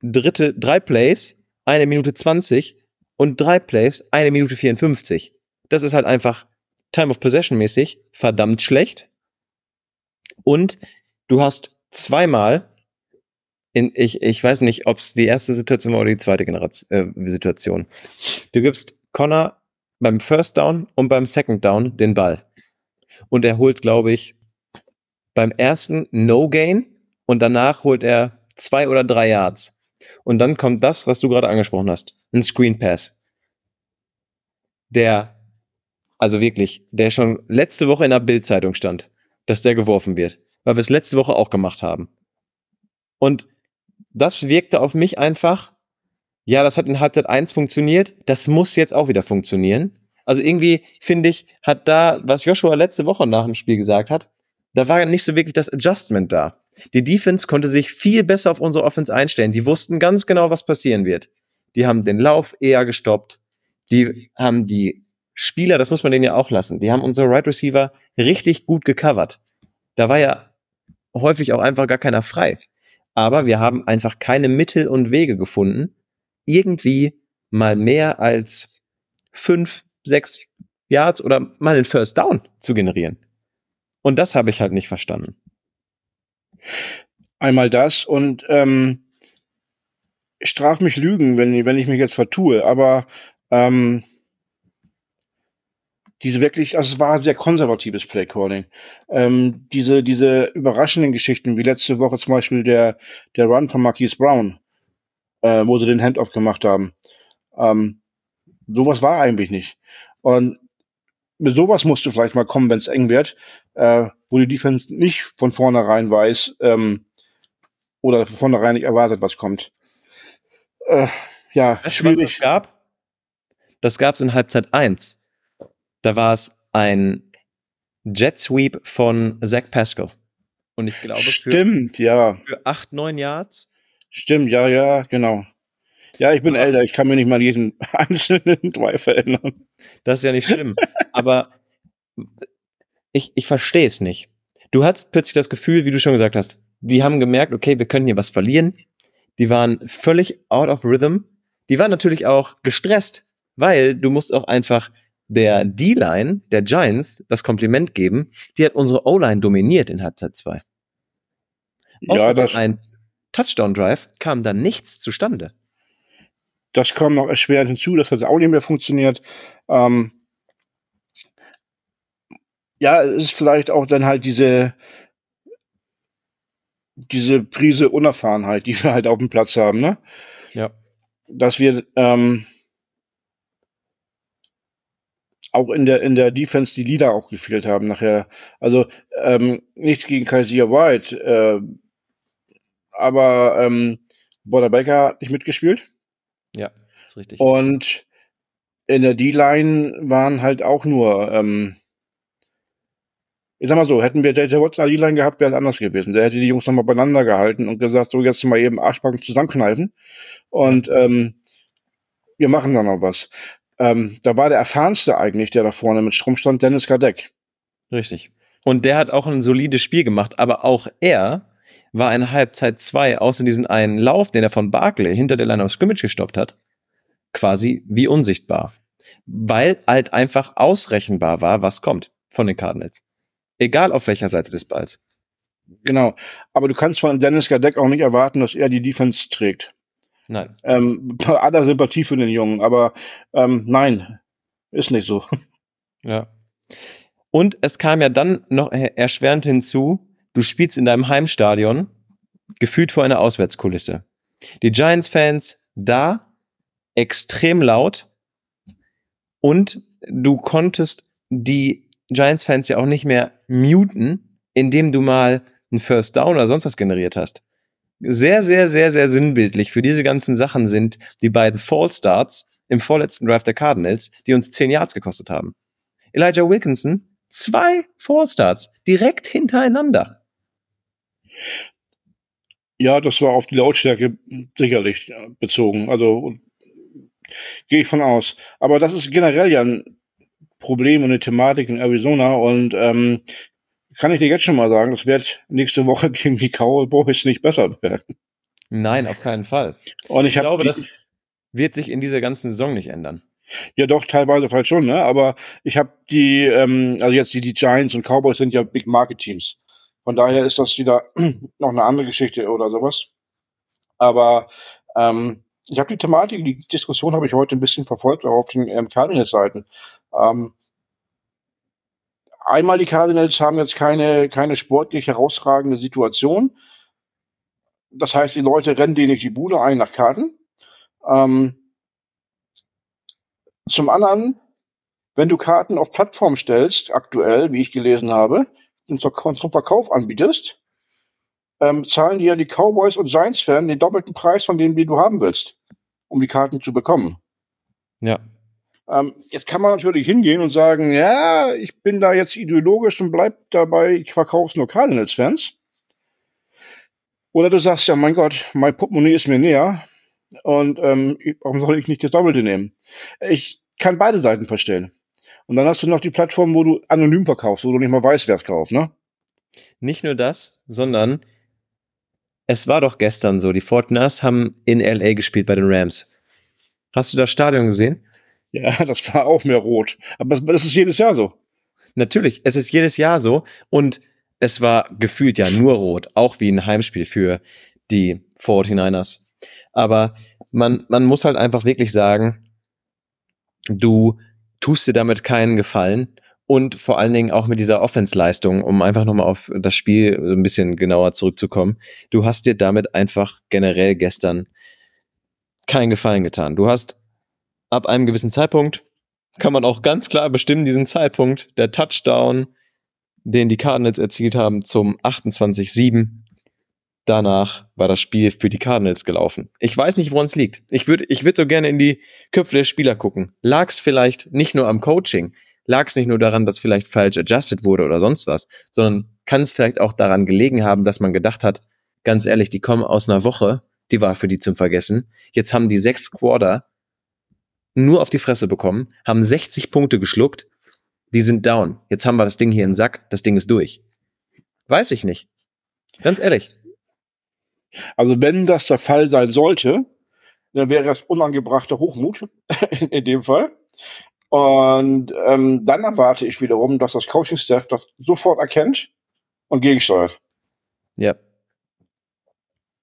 dritte, drei Plays, eine Minute 20 und drei Plays, eine Minute 54. Das ist halt einfach Time of Possession mäßig verdammt schlecht. Und du hast zweimal in, ich, ich weiß nicht, ob es die erste Situation war oder die zweite Generation, äh, Situation. Du gibst Connor beim First Down und beim Second Down den Ball. Und er holt, glaube ich, beim ersten No Gain und danach holt er zwei oder drei Yards. Und dann kommt das, was du gerade angesprochen hast. Ein Screen Pass. Der, also wirklich, der schon letzte Woche in der Bildzeitung stand, dass der geworfen wird. Weil wir es letzte Woche auch gemacht haben. Und das wirkte auf mich einfach ja, das hat in Halbzeit 1 funktioniert, das muss jetzt auch wieder funktionieren. Also irgendwie, finde ich, hat da, was Joshua letzte Woche nach dem Spiel gesagt hat, da war nicht so wirklich das Adjustment da. Die Defense konnte sich viel besser auf unsere Offense einstellen. Die wussten ganz genau, was passieren wird. Die haben den Lauf eher gestoppt. Die haben die Spieler, das muss man denen ja auch lassen, die haben unsere Right Receiver richtig gut gecovert. Da war ja häufig auch einfach gar keiner frei. Aber wir haben einfach keine Mittel und Wege gefunden, irgendwie mal mehr als fünf, sechs Yards oder mal einen First Down zu generieren. Und das habe ich halt nicht verstanden. Einmal das und ähm, straf mich Lügen, wenn, wenn ich mich jetzt vertue, aber ähm, diese wirklich, also es war sehr konservatives Playcalling. Ähm, diese, diese überraschenden Geschichten, wie letzte Woche zum Beispiel der, der Run von Marquise Brown, äh, wo sie den Handoff gemacht haben. Ähm, sowas war eigentlich nicht. Und mit sowas musst du vielleicht mal kommen, wenn es eng wird, äh, wo die Defense nicht von vornherein weiß ähm, oder von vornherein nicht erwartet, was kommt. Äh, ja, weißt schwierig. Was das gab? Das gab es in Halbzeit 1. Da war es ein Jet Sweep von Zach Pascal. Und ich glaube, Stimmt, für, ja. für 8, 9 Yards. Stimmt, ja, ja, genau. Ja, ich bin Aber älter, ich kann mir nicht mal jeden einzelnen Drive erinnern. Das ist ja nicht schlimm. Aber ich, ich verstehe es nicht. Du hast plötzlich das Gefühl, wie du schon gesagt hast, die haben gemerkt, okay, wir können hier was verlieren. Die waren völlig out of rhythm. Die waren natürlich auch gestresst, weil du musst auch einfach der D-Line der Giants das Kompliment geben. Die hat unsere O-Line dominiert in Halbzeit 2. Ja, das ein Touchdown-Drive kam dann nichts zustande. Das kam noch erschwerend hinzu, das hat auch nicht mehr funktioniert. Ähm, ja, es ist vielleicht auch dann halt diese, diese Prise Unerfahrenheit, die wir halt auf dem Platz haben, ne? Ja. Dass wir ähm, auch in der in der Defense die Leader auch gefehlt haben nachher. Also ähm, nichts gegen Kaiser White, äh, aber ähm, Border Baker hat nicht mitgespielt. Ja, ist richtig. Und in der D-Line waren halt auch nur ähm, ich sag mal so, hätten wir JJ Watson an die Line gehabt, wäre es anders gewesen. Der hätte die Jungs nochmal beieinander gehalten und gesagt, so jetzt mal eben Arschbacken zusammenkneifen und ähm, wir machen dann noch was. Ähm, da war der erfahrenste eigentlich, der da vorne mit Strom stand, Dennis Kadeck. Richtig. Und der hat auch ein solides Spiel gemacht, aber auch er war in Halbzeit zwei, außer diesen einen Lauf, den er von Barkley hinter der Line of Scrimmage gestoppt hat, quasi wie unsichtbar. Weil halt einfach ausrechenbar war, was kommt von den Cardinals. Egal auf welcher Seite des Balls. Genau. Aber du kannst von Dennis Gadeck auch nicht erwarten, dass er die Defense trägt. Nein. Ähm, bei aller Sympathie für den Jungen, aber ähm, nein, ist nicht so. Ja. Und es kam ja dann noch erschwerend hinzu, du spielst in deinem Heimstadion, gefühlt vor einer Auswärtskulisse. Die Giants-Fans da extrem laut und du konntest die Giants-Fans ja auch nicht mehr muten, indem du mal einen First Down oder sonst was generiert hast. Sehr, sehr, sehr, sehr sinnbildlich für diese ganzen Sachen sind die beiden Fall Starts im vorletzten Draft der Cardinals, die uns 10 Yards gekostet haben. Elijah Wilkinson, zwei Fall Starts direkt hintereinander. Ja, das war auf die Lautstärke sicherlich bezogen. Also gehe ich von aus. Aber das ist generell ja ein Problem und eine Thematik in Arizona und ähm, kann ich dir jetzt schon mal sagen, das wird nächste Woche gegen die Cowboys nicht besser werden. Nein, auf keinen Fall. Und ich, ich glaube, das wird sich in dieser ganzen Saison nicht ändern. Ja, doch, teilweise vielleicht schon, ne? Aber ich habe die, ähm, also jetzt die, die Giants und Cowboys sind ja Big Market Teams. Von daher ist das wieder noch eine andere Geschichte oder sowas. Aber ähm, ich habe die Thematik, die Diskussion habe ich heute ein bisschen verfolgt, auch auf den ähm, Cardinals-Seiten. Ähm, einmal die Cardinals haben jetzt keine, keine sportlich herausragende Situation. Das heißt, die Leute rennen denen nicht die Bude ein nach Karten. Ähm, zum anderen, wenn du Karten auf Plattform stellst, aktuell, wie ich gelesen habe, und zum Verkauf anbietest, ähm, zahlen dir die Cowboys und Giants-Fans den doppelten Preis von dem, den du haben willst, um die Karten zu bekommen. Ja. Ähm, jetzt kann man natürlich hingehen und sagen, ja, ich bin da jetzt ideologisch und bleib dabei, ich verkaufe es nur Cardinals-Fans. Oder du sagst, ja, mein Gott, mein Portemonnaie ist mir näher und ähm, warum soll ich nicht das Doppelte nehmen? Ich kann beide Seiten verstehen. Und dann hast du noch die Plattform, wo du anonym verkaufst, wo du nicht mal weißt, wer es kauft, ne? Nicht nur das, sondern es war doch gestern so, die Fortiners haben in LA gespielt bei den Rams. Hast du das Stadion gesehen? Ja, das war auch mehr rot. Aber das, ist jedes Jahr so. Natürlich, es ist jedes Jahr so. Und es war gefühlt ja nur rot, auch wie ein Heimspiel für die 49ers. Aber man, man muss halt einfach wirklich sagen, du tust dir damit keinen Gefallen und vor allen Dingen auch mit dieser Offense-Leistung, um einfach nochmal auf das Spiel ein bisschen genauer zurückzukommen. Du hast dir damit einfach generell gestern keinen Gefallen getan. Du hast ab einem gewissen Zeitpunkt kann man auch ganz klar bestimmen, diesen Zeitpunkt, der Touchdown, den die Cardinals erzielt haben zum 28-7. Danach war das Spiel für die Cardinals gelaufen. Ich weiß nicht, woran es liegt. Ich würde ich würd so gerne in die Köpfe der Spieler gucken. Lag es vielleicht nicht nur am Coaching? Lag es nicht nur daran, dass vielleicht falsch adjusted wurde oder sonst was, sondern kann es vielleicht auch daran gelegen haben, dass man gedacht hat, ganz ehrlich, die kommen aus einer Woche, die war für die zum Vergessen. Jetzt haben die sechs Quarter nur auf die Fresse bekommen, haben 60 Punkte geschluckt, die sind down. Jetzt haben wir das Ding hier im Sack, das Ding ist durch. Weiß ich nicht. Ganz ehrlich. Also wenn das der Fall sein sollte, dann wäre das unangebrachter Hochmut in dem Fall. Und ähm, dann erwarte ich wiederum, dass das Coaching-Staff das sofort erkennt und gegensteuert. Ja.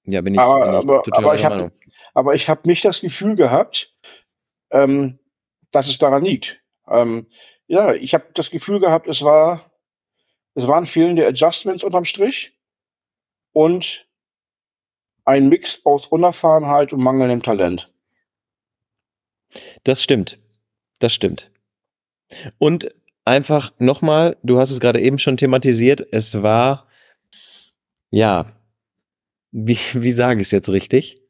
Ja, bin ich aber, aber, total aber ich aber ich habe nicht das Gefühl gehabt, ähm, dass es daran liegt. Ähm, ja, ich habe das Gefühl gehabt, es war es waren fehlende Adjustments unterm Strich und ein Mix aus Unerfahrenheit und mangelndem Talent. Das stimmt. Das stimmt. Und einfach nochmal, du hast es gerade eben schon thematisiert, es war, ja, wie, wie sage ich es jetzt richtig?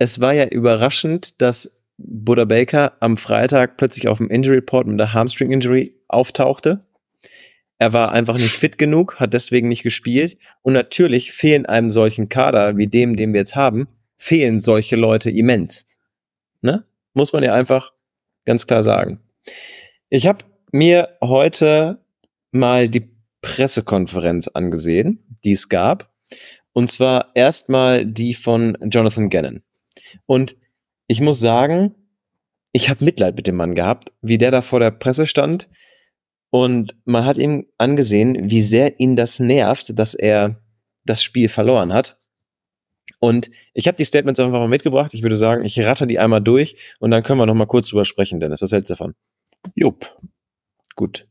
Es war ja überraschend, dass Buddha Baker am Freitag plötzlich auf dem Injury Report mit der Hamstring Injury auftauchte. Er war einfach nicht fit genug, hat deswegen nicht gespielt. Und natürlich fehlen einem solchen Kader wie dem, den wir jetzt haben, fehlen solche Leute immens. Ne? Muss man ja einfach ganz klar sagen. Ich habe mir heute mal die Pressekonferenz angesehen, die es gab. Und zwar erstmal die von Jonathan Gannon. Und ich muss sagen, ich habe Mitleid mit dem Mann gehabt, wie der da vor der Presse stand. Und man hat ihm angesehen, wie sehr ihn das nervt, dass er das Spiel verloren hat. Und ich habe die Statements einfach mal mitgebracht. Ich würde sagen, ich ratter die einmal durch und dann können wir noch mal kurz drüber sprechen, Dennis. Was hältst du davon? Jupp. Gut.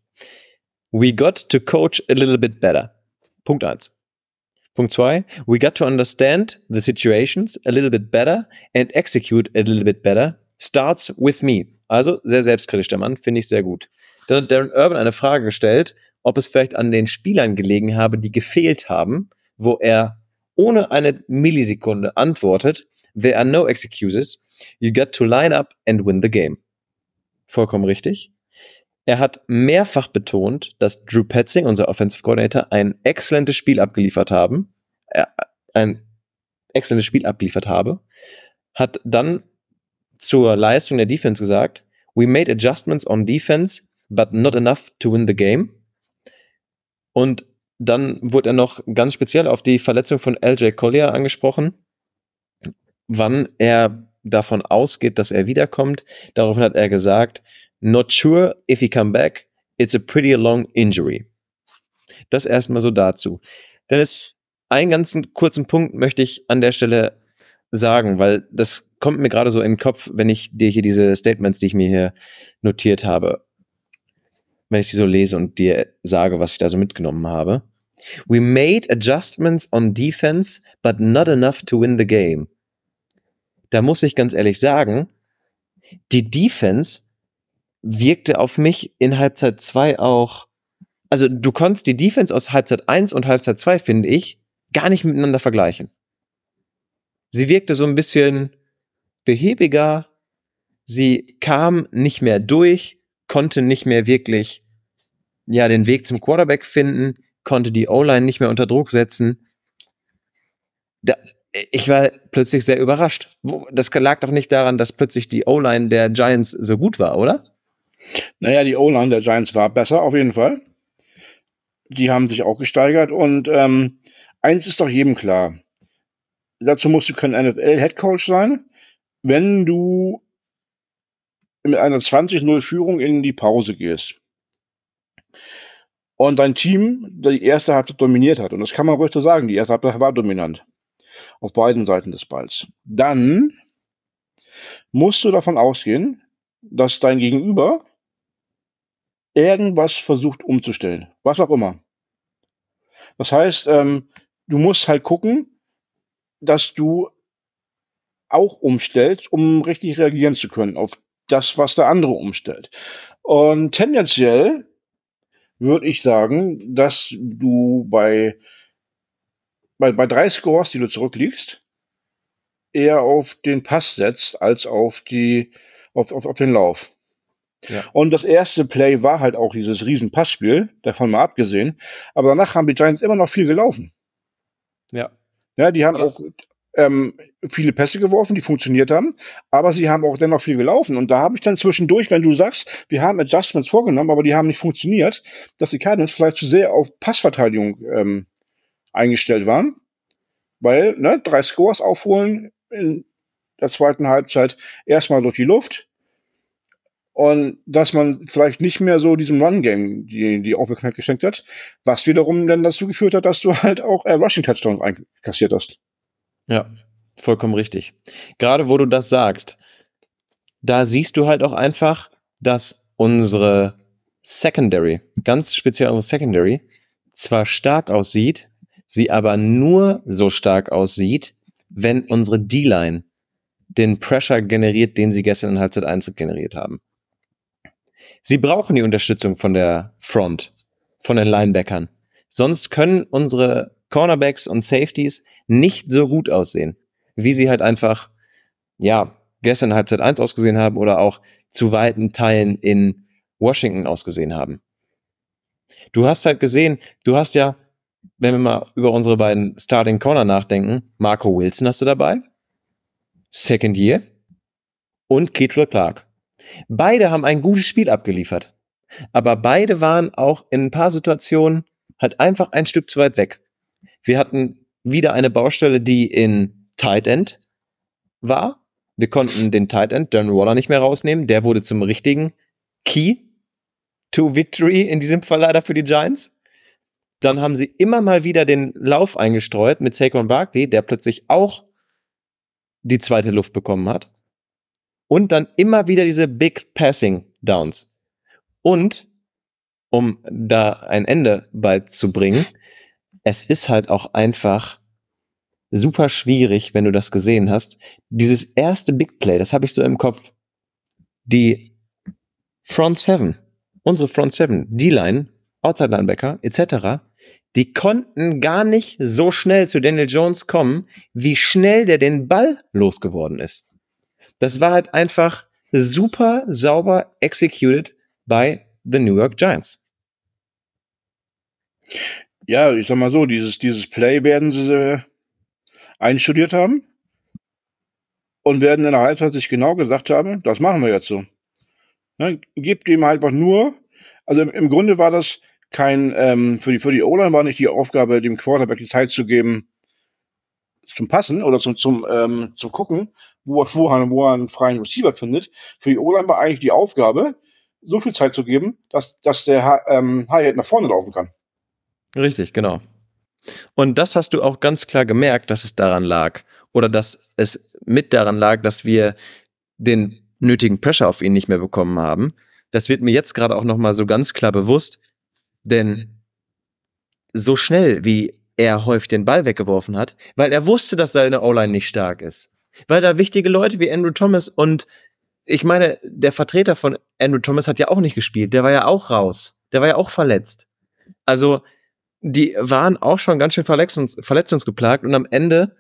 We got to coach a little bit better. Punkt eins. Punkt zwei, we got to understand the situations a little bit better and execute a little bit better. Starts with me. Also sehr selbstkritisch der Mann, finde ich sehr gut. Dann hat Darren Urban eine Frage gestellt, ob es vielleicht an den Spielern gelegen habe, die gefehlt haben, wo er ohne eine Millisekunde antwortet, there are no excuses, you got to line up and win the game. Vollkommen richtig. Er hat mehrfach betont, dass Drew Petzing, unser Offensive Coordinator, ein exzellentes Spiel abgeliefert haben. Er, ein exzellentes Spiel abgeliefert habe. Hat dann zur Leistung der Defense gesagt, we made adjustments on defense, but not enough to win the game. Und dann wurde er noch ganz speziell auf die Verletzung von LJ Collier angesprochen, wann er davon ausgeht, dass er wiederkommt. Daraufhin hat er gesagt, Not sure if he come back. It's a pretty long injury. Das erstmal so dazu. Dennis, einen ganzen kurzen Punkt möchte ich an der Stelle sagen, weil das kommt mir gerade so in den Kopf, wenn ich dir hier diese Statements, die ich mir hier notiert habe, wenn ich die so lese und dir sage, was ich da so mitgenommen habe. We made adjustments on defense, but not enough to win the game. Da muss ich ganz ehrlich sagen, die Defense wirkte auf mich in Halbzeit 2 auch. Also du konntest die Defense aus Halbzeit 1 und Halbzeit 2, finde ich, gar nicht miteinander vergleichen. Sie wirkte so ein bisschen behäbiger, sie kam nicht mehr durch, konnte nicht mehr wirklich ja den Weg zum Quarterback finden, konnte die O-Line nicht mehr unter Druck setzen. Da, ich war plötzlich sehr überrascht. Das lag doch nicht daran, dass plötzlich die O-Line der Giants so gut war, oder? Naja, die O-Line der Giants war besser, auf jeden Fall. Die haben sich auch gesteigert und ähm, eins ist doch jedem klar. Dazu musst du kein NFL-Headcoach sein. Wenn du mit einer 20-0-Führung in die Pause gehst und dein Team die erste Halbzeit dominiert hat, und das kann man ruhig so sagen, die erste Halbzeit war dominant auf beiden Seiten des Balls, dann musst du davon ausgehen, dass dein Gegenüber irgendwas versucht umzustellen. Was auch immer. Das heißt, ähm, du musst halt gucken, dass du auch umstellst, um richtig reagieren zu können auf das, was der andere umstellt. Und tendenziell würde ich sagen, dass du bei, bei, bei drei Scores, die du zurückliegst, eher auf den Pass setzt als auf die auf, auf, auf den Lauf. Ja. Und das erste Play war halt auch dieses riesen Passspiel, davon mal abgesehen. Aber danach haben die Giants immer noch viel gelaufen. Ja. Ja, die haben ja. auch ähm, viele Pässe geworfen, die funktioniert haben, aber sie haben auch dennoch viel gelaufen. Und da habe ich dann zwischendurch, wenn du sagst, wir haben Adjustments vorgenommen, aber die haben nicht funktioniert, dass die Cardinals vielleicht zu sehr auf Passverteidigung ähm, eingestellt waren. Weil, ne, drei Scores aufholen in der zweiten Halbzeit erstmal durch die Luft. Und dass man vielleicht nicht mehr so diesem Run-Game die, die Aufmerksamkeit geschenkt hat, was wiederum dann dazu geführt hat, dass du halt auch äh, Rushing-Touchdowns einkassiert hast. Ja, vollkommen richtig. Gerade wo du das sagst, da siehst du halt auch einfach, dass unsere Secondary, ganz speziell unsere Secondary, zwar stark aussieht, sie aber nur so stark aussieht, wenn unsere D-Line den Pressure generiert, den sie gestern in Halbzeit 1 generiert haben. Sie brauchen die Unterstützung von der Front, von den Linebackern. Sonst können unsere Cornerbacks und Safeties nicht so gut aussehen, wie sie halt einfach, ja, gestern Halbzeit 1 ausgesehen haben oder auch zu weiten Teilen in Washington ausgesehen haben. Du hast halt gesehen, du hast ja, wenn wir mal über unsere beiden Starting Corner nachdenken, Marco Wilson hast du dabei, Second Year und Keetrell Clark. Beide haben ein gutes Spiel abgeliefert. Aber beide waren auch in ein paar Situationen halt einfach ein Stück zu weit weg. Wir hatten wieder eine Baustelle, die in Tight End war. Wir konnten den Tight End, Darren Waller, nicht mehr rausnehmen. Der wurde zum richtigen Key to Victory, in diesem Fall leider für die Giants. Dann haben sie immer mal wieder den Lauf eingestreut mit Saquon Barkley, der plötzlich auch die zweite Luft bekommen hat. Und dann immer wieder diese Big Passing Downs. Und, um da ein Ende beizubringen, es ist halt auch einfach super schwierig, wenn du das gesehen hast. Dieses erste Big Play, das habe ich so im Kopf. Die Front Seven, unsere Front Seven, D-Line, Outside Linebacker etc., die konnten gar nicht so schnell zu Daniel Jones kommen, wie schnell der den Ball losgeworden ist. Das war halt einfach super sauber executed bei the New York Giants. Ja, ich sag mal so, dieses, dieses Play werden sie äh, einstudiert haben und werden in der Halbzeit sich genau gesagt haben, das machen wir jetzt so. Ne, gibt ihm halt einfach nur, also im, im Grunde war das kein, ähm, für die, für die O-Line war nicht die Aufgabe, dem Quarterback die Zeit zu geben, zum Passen oder zum, zum, ähm, zum Gucken, wo wo, er, wo er einen freien Receiver findet. Für die O-Line war eigentlich die Aufgabe, so viel Zeit zu geben, dass, dass der ähm, High nach vorne laufen kann. Richtig, genau. Und das hast du auch ganz klar gemerkt, dass es daran lag. Oder dass es mit daran lag, dass wir den nötigen Pressure auf ihn nicht mehr bekommen haben. Das wird mir jetzt gerade auch nochmal so ganz klar bewusst, denn so schnell wie er häufig den Ball weggeworfen hat, weil er wusste, dass seine O-Line nicht stark ist. Weil da wichtige Leute wie Andrew Thomas und ich meine, der Vertreter von Andrew Thomas hat ja auch nicht gespielt. Der war ja auch raus. Der war ja auch verletzt. Also, die waren auch schon ganz schön verletzungs verletzungsgeplagt und am Ende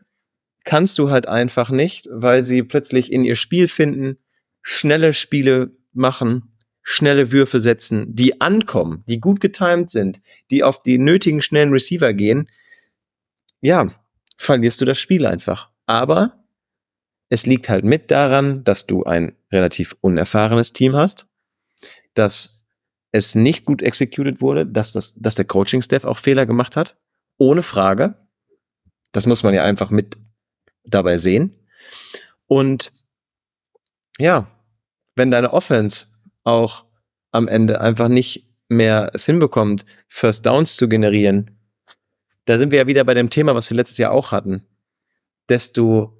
kannst du halt einfach nicht, weil sie plötzlich in ihr Spiel finden, schnelle Spiele machen schnelle Würfe setzen, die ankommen, die gut getimed sind, die auf die nötigen schnellen Receiver gehen, ja, verlierst du das Spiel einfach. Aber es liegt halt mit daran, dass du ein relativ unerfahrenes Team hast, dass es nicht gut executed wurde, dass, das, dass der Coaching-Staff auch Fehler gemacht hat, ohne Frage. Das muss man ja einfach mit dabei sehen. Und ja, wenn deine Offense auch am Ende einfach nicht mehr es hinbekommt, First Downs zu generieren, da sind wir ja wieder bei dem Thema, was wir letztes Jahr auch hatten. Desto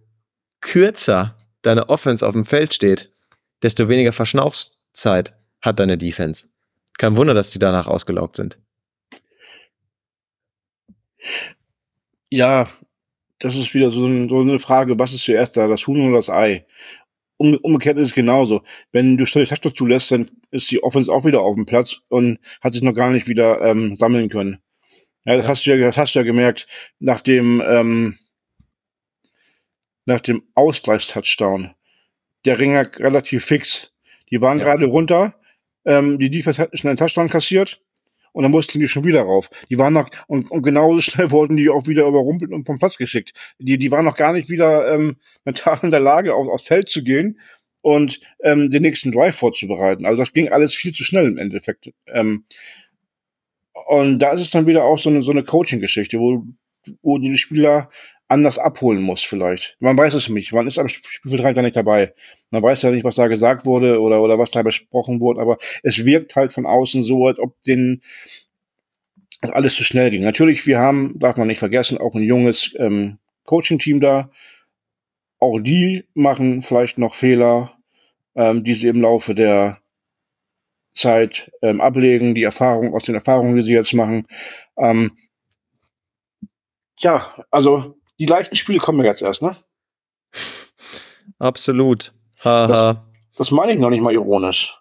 kürzer deine Offense auf dem Feld steht, desto weniger Verschnaufszeit hat deine Defense. Kein Wunder, dass die danach ausgelaugt sind. Ja, das ist wieder so, eine Frage, was ist zuerst da, das Huhn oder das Ei? um, umgekehrt ist es genauso. Wenn du schnell Touchdowns zulässt, dann ist die Offense auch wieder auf dem Platz und hat sich noch gar nicht wieder ähm, sammeln können. Ja, das ja. hast du ja, das hast du ja gemerkt, nach dem, ähm, nach dem Ausgleichstouchdown. Der Ringer relativ fix. Die waren ja. gerade runter, ähm, die Defense hat schnell einen Touchdown kassiert und dann mussten die schon wieder rauf. Die waren noch, und, und genauso schnell wurden die auch wieder überrumpelt und vom Platz geschickt. Die, die waren noch gar nicht wieder ähm, mental in der Lage, auf, aufs Feld zu gehen und ähm, den nächsten Drive vorzubereiten. Also das ging alles viel zu schnell im Endeffekt. Ähm, und da ist es dann wieder auch so eine, so eine Coaching-Geschichte, wo, wo die Spieler anders abholen muss vielleicht. Man weiß es nicht. Man ist am Spielfeld gar nicht dabei. Man weiß ja nicht, was da gesagt wurde oder, oder was da besprochen wurde, aber es wirkt halt von außen so, als ob den alles zu schnell ging. Natürlich, wir haben, darf man nicht vergessen, auch ein junges ähm, Coaching-Team da. Auch die machen vielleicht noch Fehler, ähm, die sie im Laufe der Zeit ähm, ablegen, die Erfahrung aus den Erfahrungen, die sie jetzt machen. Ähm, ja, also die leichten Spiele kommen jetzt erst, ne? Absolut. Das, das meine ich noch nicht mal ironisch.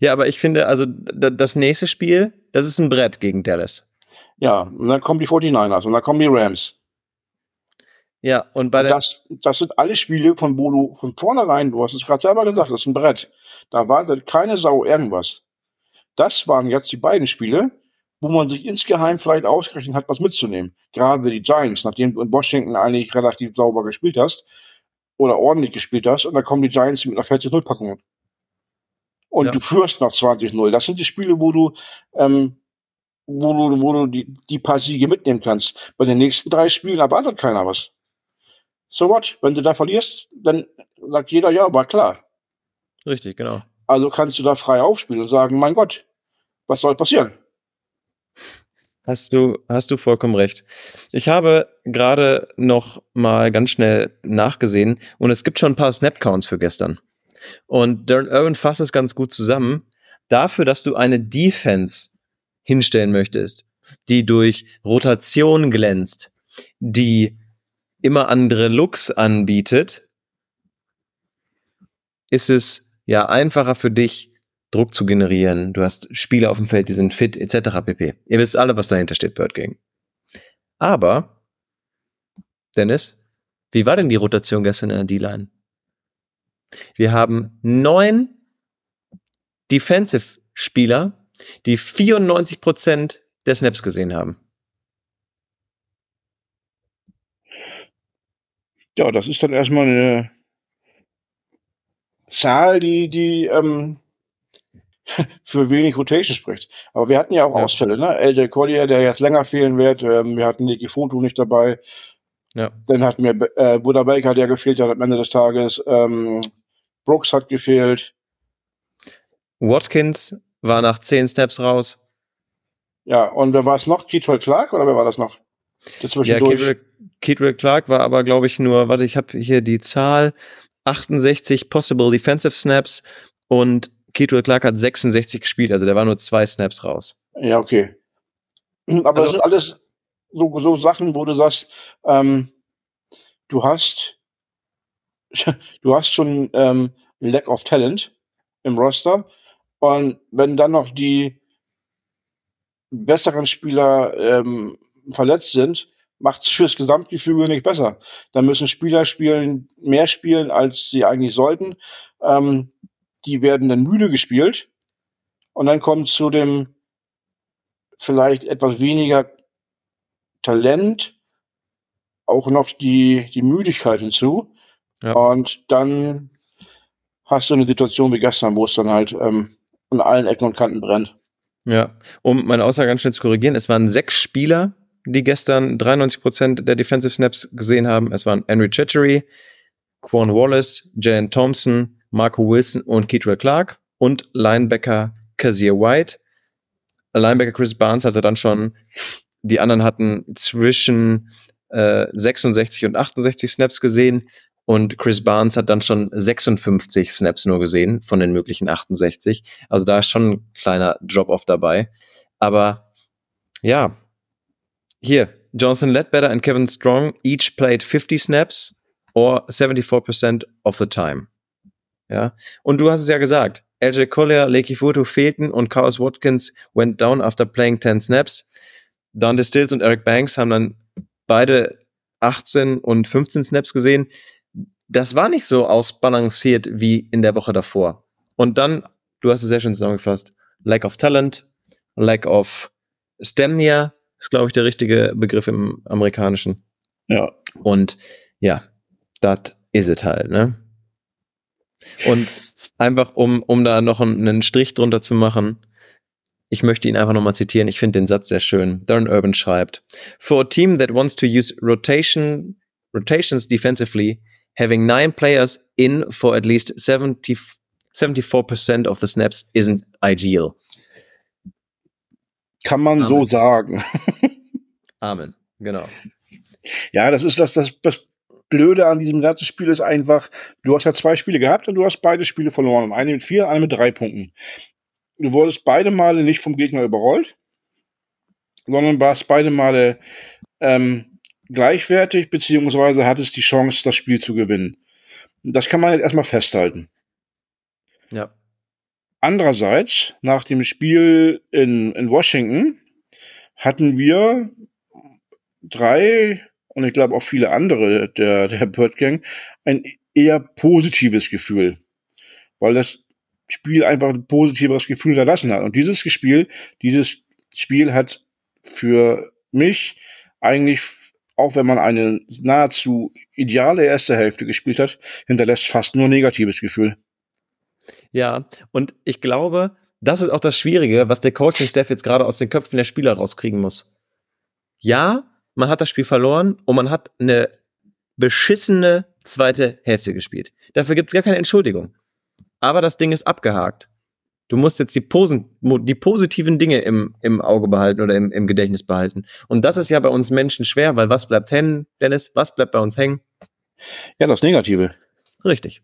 Ja, aber ich finde, also das nächste Spiel, das ist ein Brett gegen Dallas. Ja, und dann kommen die 49ers und dann kommen die Rams. Ja, und bei der. Das, das sind alle Spiele, von wo du von vornherein, du hast es gerade selber gesagt, das ist ein Brett. Da wartet keine Sau irgendwas. Das waren jetzt die beiden Spiele, wo man sich insgeheim vielleicht ausgerechnet hat, was mitzunehmen. Gerade die Giants, nachdem du in Washington eigentlich relativ sauber gespielt hast oder ordentlich gespielt hast, und dann kommen die Giants mit einer 40-0-Packung. Und ja. du führst noch 20-0. Das sind die Spiele, wo du, ähm, wo du, wo du die, die paar Siege mitnehmen kannst. Bei den nächsten drei Spielen erwartet keiner was. So what? Wenn du da verlierst, dann sagt jeder, ja, war klar. Richtig, genau. Also kannst du da frei aufspielen und sagen, mein Gott, was soll passieren? Hast du, hast du vollkommen recht. Ich habe gerade noch mal ganz schnell nachgesehen und es gibt schon ein paar Snapcounts für gestern. Und Darren Irwin fasst es ganz gut zusammen. Dafür, dass du eine Defense hinstellen möchtest, die durch Rotation glänzt, die immer andere Looks anbietet, ist es ja einfacher für dich, Druck zu generieren. Du hast Spieler auf dem Feld, die sind fit, etc. pp. Ihr wisst alle, was dahinter steht, Bird Gang. Aber, Dennis, wie war denn die Rotation gestern in der D-Line? Wir haben neun Defensive-Spieler, die 94% der Snaps gesehen haben. Ja, das ist dann erstmal eine Zahl, die, die ähm, für wenig Rotation spricht. Aber wir hatten ja auch ja. Ausfälle, ne? LJ Collier, der jetzt länger fehlen wird. Ähm, wir hatten Niki Foto nicht dabei. Ja. Dann hatten wir äh, Buddha Baker, der gefehlt hat am Ende des Tages. Ähm, Brooks hat gefehlt. Watkins war nach zehn Steps raus. Ja, und wer war es noch? Keatrell Clark oder wer war das noch? Ja, Keatrell Clark war aber, glaube ich, nur, warte, ich habe hier die Zahl, 68 possible defensive snaps und Keatrell Clark hat 66 gespielt, also der war nur zwei Snaps raus. Ja, okay. Aber also, das sind alles so, so Sachen, wo du sagst, ähm, du hast, du hast schon ähm, Lack of Talent im Roster. Und wenn dann noch die besseren Spieler ähm, verletzt sind, macht es fürs Gesamtgefüge nicht besser. Da müssen Spieler spielen, mehr spielen, als sie eigentlich sollten. Ähm, die werden dann müde gespielt. Und dann kommt zu dem vielleicht etwas weniger Talent auch noch die, die Müdigkeit hinzu. Ja. Und dann hast du eine Situation wie gestern, wo es dann halt ähm, an allen Ecken und Kanten brennt. Ja, um meine Aussage ganz schnell zu korrigieren, es waren sechs Spieler, die gestern 93% der Defensive Snaps gesehen haben. Es waren Henry Chechery, Quan Wallace, Jan Thompson, Marco Wilson und Keetrell Clark und Linebacker Kazir White. Linebacker Chris Barnes hatte dann schon, die anderen hatten zwischen äh, 66 und 68 Snaps gesehen und Chris Barnes hat dann schon 56 Snaps nur gesehen von den möglichen 68. Also da ist schon ein kleiner Drop-off dabei. Aber ja, hier, Jonathan Ledbetter and Kevin Strong each played 50 snaps or 74% of the time. Ja. Und du hast es ja gesagt. LJ Collier, Lakey Futo fehlten und Carlos Watkins went down after playing 10 snaps. Dante Stills und Eric Banks haben dann beide 18 und 15 Snaps gesehen. Das war nicht so ausbalanciert wie in der Woche davor. Und dann, du hast es sehr schön zusammengefasst, Lack of Talent, Lack of Stamina, ist glaube ich der richtige Begriff im amerikanischen. Ja. Und ja, das is es halt, ne? Und einfach, um, um da noch einen Strich drunter zu machen, ich möchte ihn einfach nochmal zitieren. Ich finde den Satz sehr schön. Darren Urban schreibt: For a team that wants to use rotation, rotations defensively, having nine players in for at least 70, 74% of the snaps isn't ideal. Kann man Amen. so sagen. Amen, genau. Ja, das ist das, das, das Blöde an diesem ganzen Spiel ist einfach, du hast ja zwei Spiele gehabt und du hast beide Spiele verloren. Eine mit vier, eine mit drei Punkten. Du wurdest beide Male nicht vom Gegner überrollt, sondern warst beide Male ähm, gleichwertig, beziehungsweise hattest die Chance, das Spiel zu gewinnen. Das kann man jetzt erstmal festhalten. Ja. Andererseits, nach dem Spiel in, in Washington hatten wir drei und ich glaube auch viele andere der, der Bird Gang ein eher positives Gefühl, weil das Spiel einfach ein positiveres Gefühl hinterlassen hat. Und dieses Spiel, dieses Spiel hat für mich eigentlich, auch wenn man eine nahezu ideale erste Hälfte gespielt hat, hinterlässt fast nur negatives Gefühl. Ja, und ich glaube, das ist auch das Schwierige, was der Coaching-Staff jetzt gerade aus den Köpfen der Spieler rauskriegen muss. Ja, man hat das Spiel verloren und man hat eine beschissene zweite Hälfte gespielt. Dafür gibt es gar keine Entschuldigung. Aber das Ding ist abgehakt. Du musst jetzt die, Posen, die positiven Dinge im, im Auge behalten oder im, im Gedächtnis behalten. Und das ist ja bei uns Menschen schwer, weil was bleibt hängen, Dennis? Was bleibt bei uns hängen? Ja, das Negative. Richtig.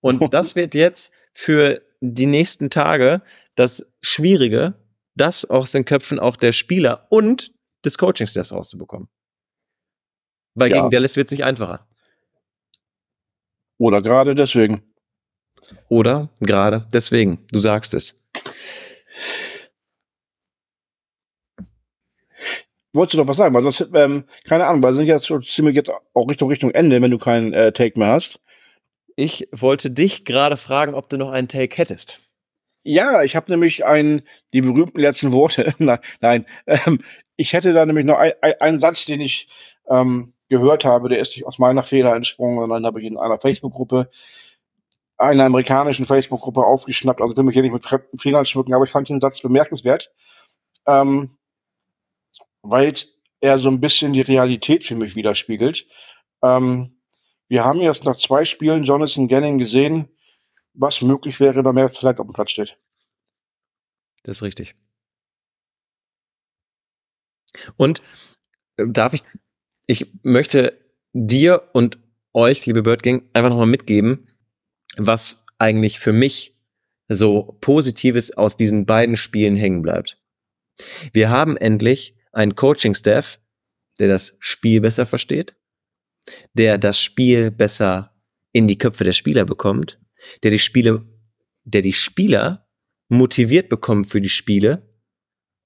Und das wird jetzt für die nächsten Tage das Schwierige, das aus den Köpfen auch der Spieler und des Coaching-Staffs rauszubekommen. Weil ja. gegen Dallas wird es nicht einfacher. Oder gerade deswegen. Oder gerade deswegen. Du sagst es. Wolltest du noch was sagen? Weil sonst, ähm, keine Ahnung, weil wir sind jetzt schon ziemlich jetzt auch Richtung, Richtung Ende, wenn du keinen äh, Take mehr hast. Ich wollte dich gerade fragen, ob du noch einen Take hättest. Ja, ich habe nämlich einen, die berühmten letzten Worte. nein, ähm, ich hätte da nämlich noch ein, ein, einen Satz, den ich ähm, gehört habe, der ist nicht aus meiner Fehler entsprungen, sondern habe ich in einer Facebook-Gruppe, einer amerikanischen Facebook-Gruppe aufgeschnappt. Also will mich hier nicht mit fremden Fehlern schmücken, aber ich fand den Satz bemerkenswert, ähm, weil er so ein bisschen die Realität für mich widerspiegelt. Ähm, wir haben jetzt nach zwei Spielen Jonathan Gannon gesehen, was möglich wäre, wenn mehr Talent auf dem Platz steht. Das ist richtig. Und äh, darf ich, ich möchte dir und euch, liebe Bird Gang, einfach nochmal mitgeben, was eigentlich für mich so Positives aus diesen beiden Spielen hängen bleibt. Wir haben endlich einen Coaching-Staff, der das Spiel besser versteht, der das Spiel besser in die Köpfe der Spieler bekommt, der die Spiele, der die Spieler motiviert bekommt für die Spiele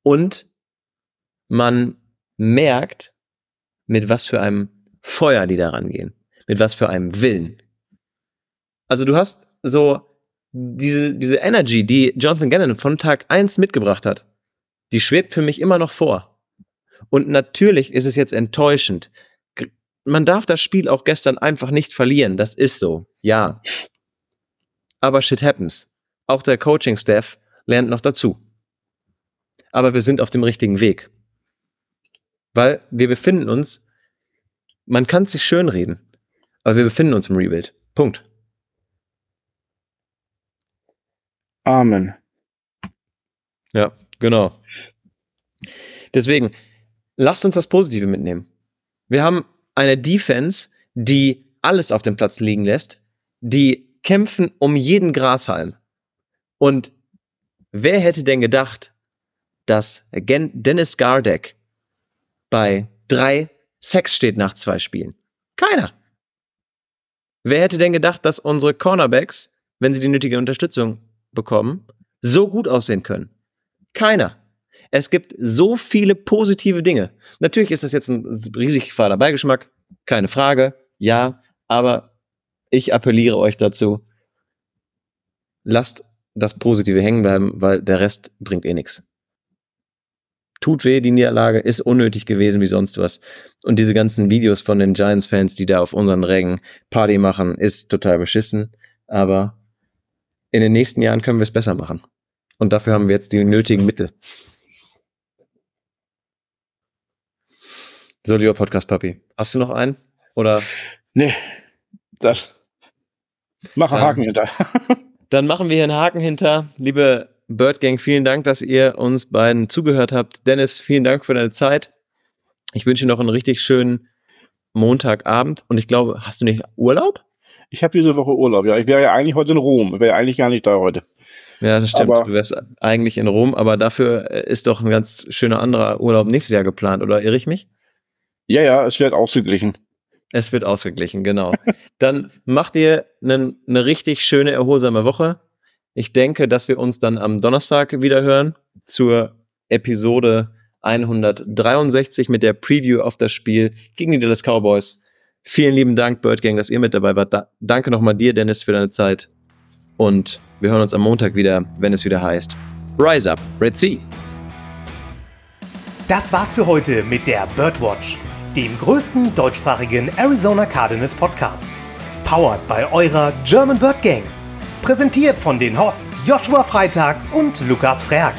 und man merkt, mit was für einem Feuer die da rangehen, mit was für einem Willen. Also du hast so diese, diese Energy, die Jonathan Gannon von Tag 1 mitgebracht hat, die schwebt für mich immer noch vor. Und natürlich ist es jetzt enttäuschend. Man darf das Spiel auch gestern einfach nicht verlieren, das ist so, ja. Aber shit happens. Auch der Coaching-Staff lernt noch dazu. Aber wir sind auf dem richtigen Weg. Weil wir befinden uns, man kann es sich schönreden, aber wir befinden uns im Rebuild. Punkt. Amen. Ja, genau. Deswegen, lasst uns das Positive mitnehmen. Wir haben eine Defense, die alles auf dem Platz liegen lässt, die kämpfen um jeden Grashalm. Und wer hätte denn gedacht, dass Dennis Gardeck bei drei Sex steht nach zwei Spielen? Keiner. Wer hätte denn gedacht, dass unsere Cornerbacks wenn sie die nötige Unterstützung bekommen, so gut aussehen können? Keiner. Es gibt so viele positive Dinge. Natürlich ist das jetzt ein riesig fader Beigeschmack, keine Frage, ja, aber ich appelliere euch dazu, lasst das Positive hängen bleiben, weil der Rest bringt eh nichts. Tut weh, die Niederlage ist unnötig gewesen wie sonst was. Und diese ganzen Videos von den Giants-Fans, die da auf unseren Rängen Party machen, ist total beschissen. Aber in den nächsten Jahren können wir es besser machen. Und dafür haben wir jetzt die nötigen Mittel. So, lieber Podcast-Papi, hast du noch einen? Oder? Nee, das. Mach einen Haken hinter. Dann machen wir hier einen Haken hinter. Liebe Bird Gang, vielen Dank, dass ihr uns beiden zugehört habt. Dennis, vielen Dank für deine Zeit. Ich wünsche dir noch einen richtig schönen Montagabend. Und ich glaube, hast du nicht Urlaub? Ich habe diese Woche Urlaub, ja. Ich wäre ja eigentlich heute in Rom. Ich wäre ja eigentlich gar nicht da heute. Ja, das stimmt. Aber du wärst eigentlich in Rom, aber dafür ist doch ein ganz schöner anderer Urlaub nächstes Jahr geplant, oder irre ich mich? Ja, ja, es wird ausgeglichen. Es wird ausgeglichen, genau. dann macht ihr eine ne richtig schöne, erholsame Woche. Ich denke, dass wir uns dann am Donnerstag wieder hören zur Episode 163 mit der Preview auf das Spiel gegen die Dallas Cowboys. Vielen lieben Dank, Bird Gang, dass ihr mit dabei wart. Da danke nochmal dir, Dennis, für deine Zeit. Und wir hören uns am Montag wieder, wenn es wieder heißt Rise Up, Red Sea. Das war's für heute mit der Birdwatch, dem größten deutschsprachigen Arizona Cardinals Podcast. Powered bei eurer German Bird Gang. Präsentiert von den Hosts Joshua Freitag und Lukas Frerk.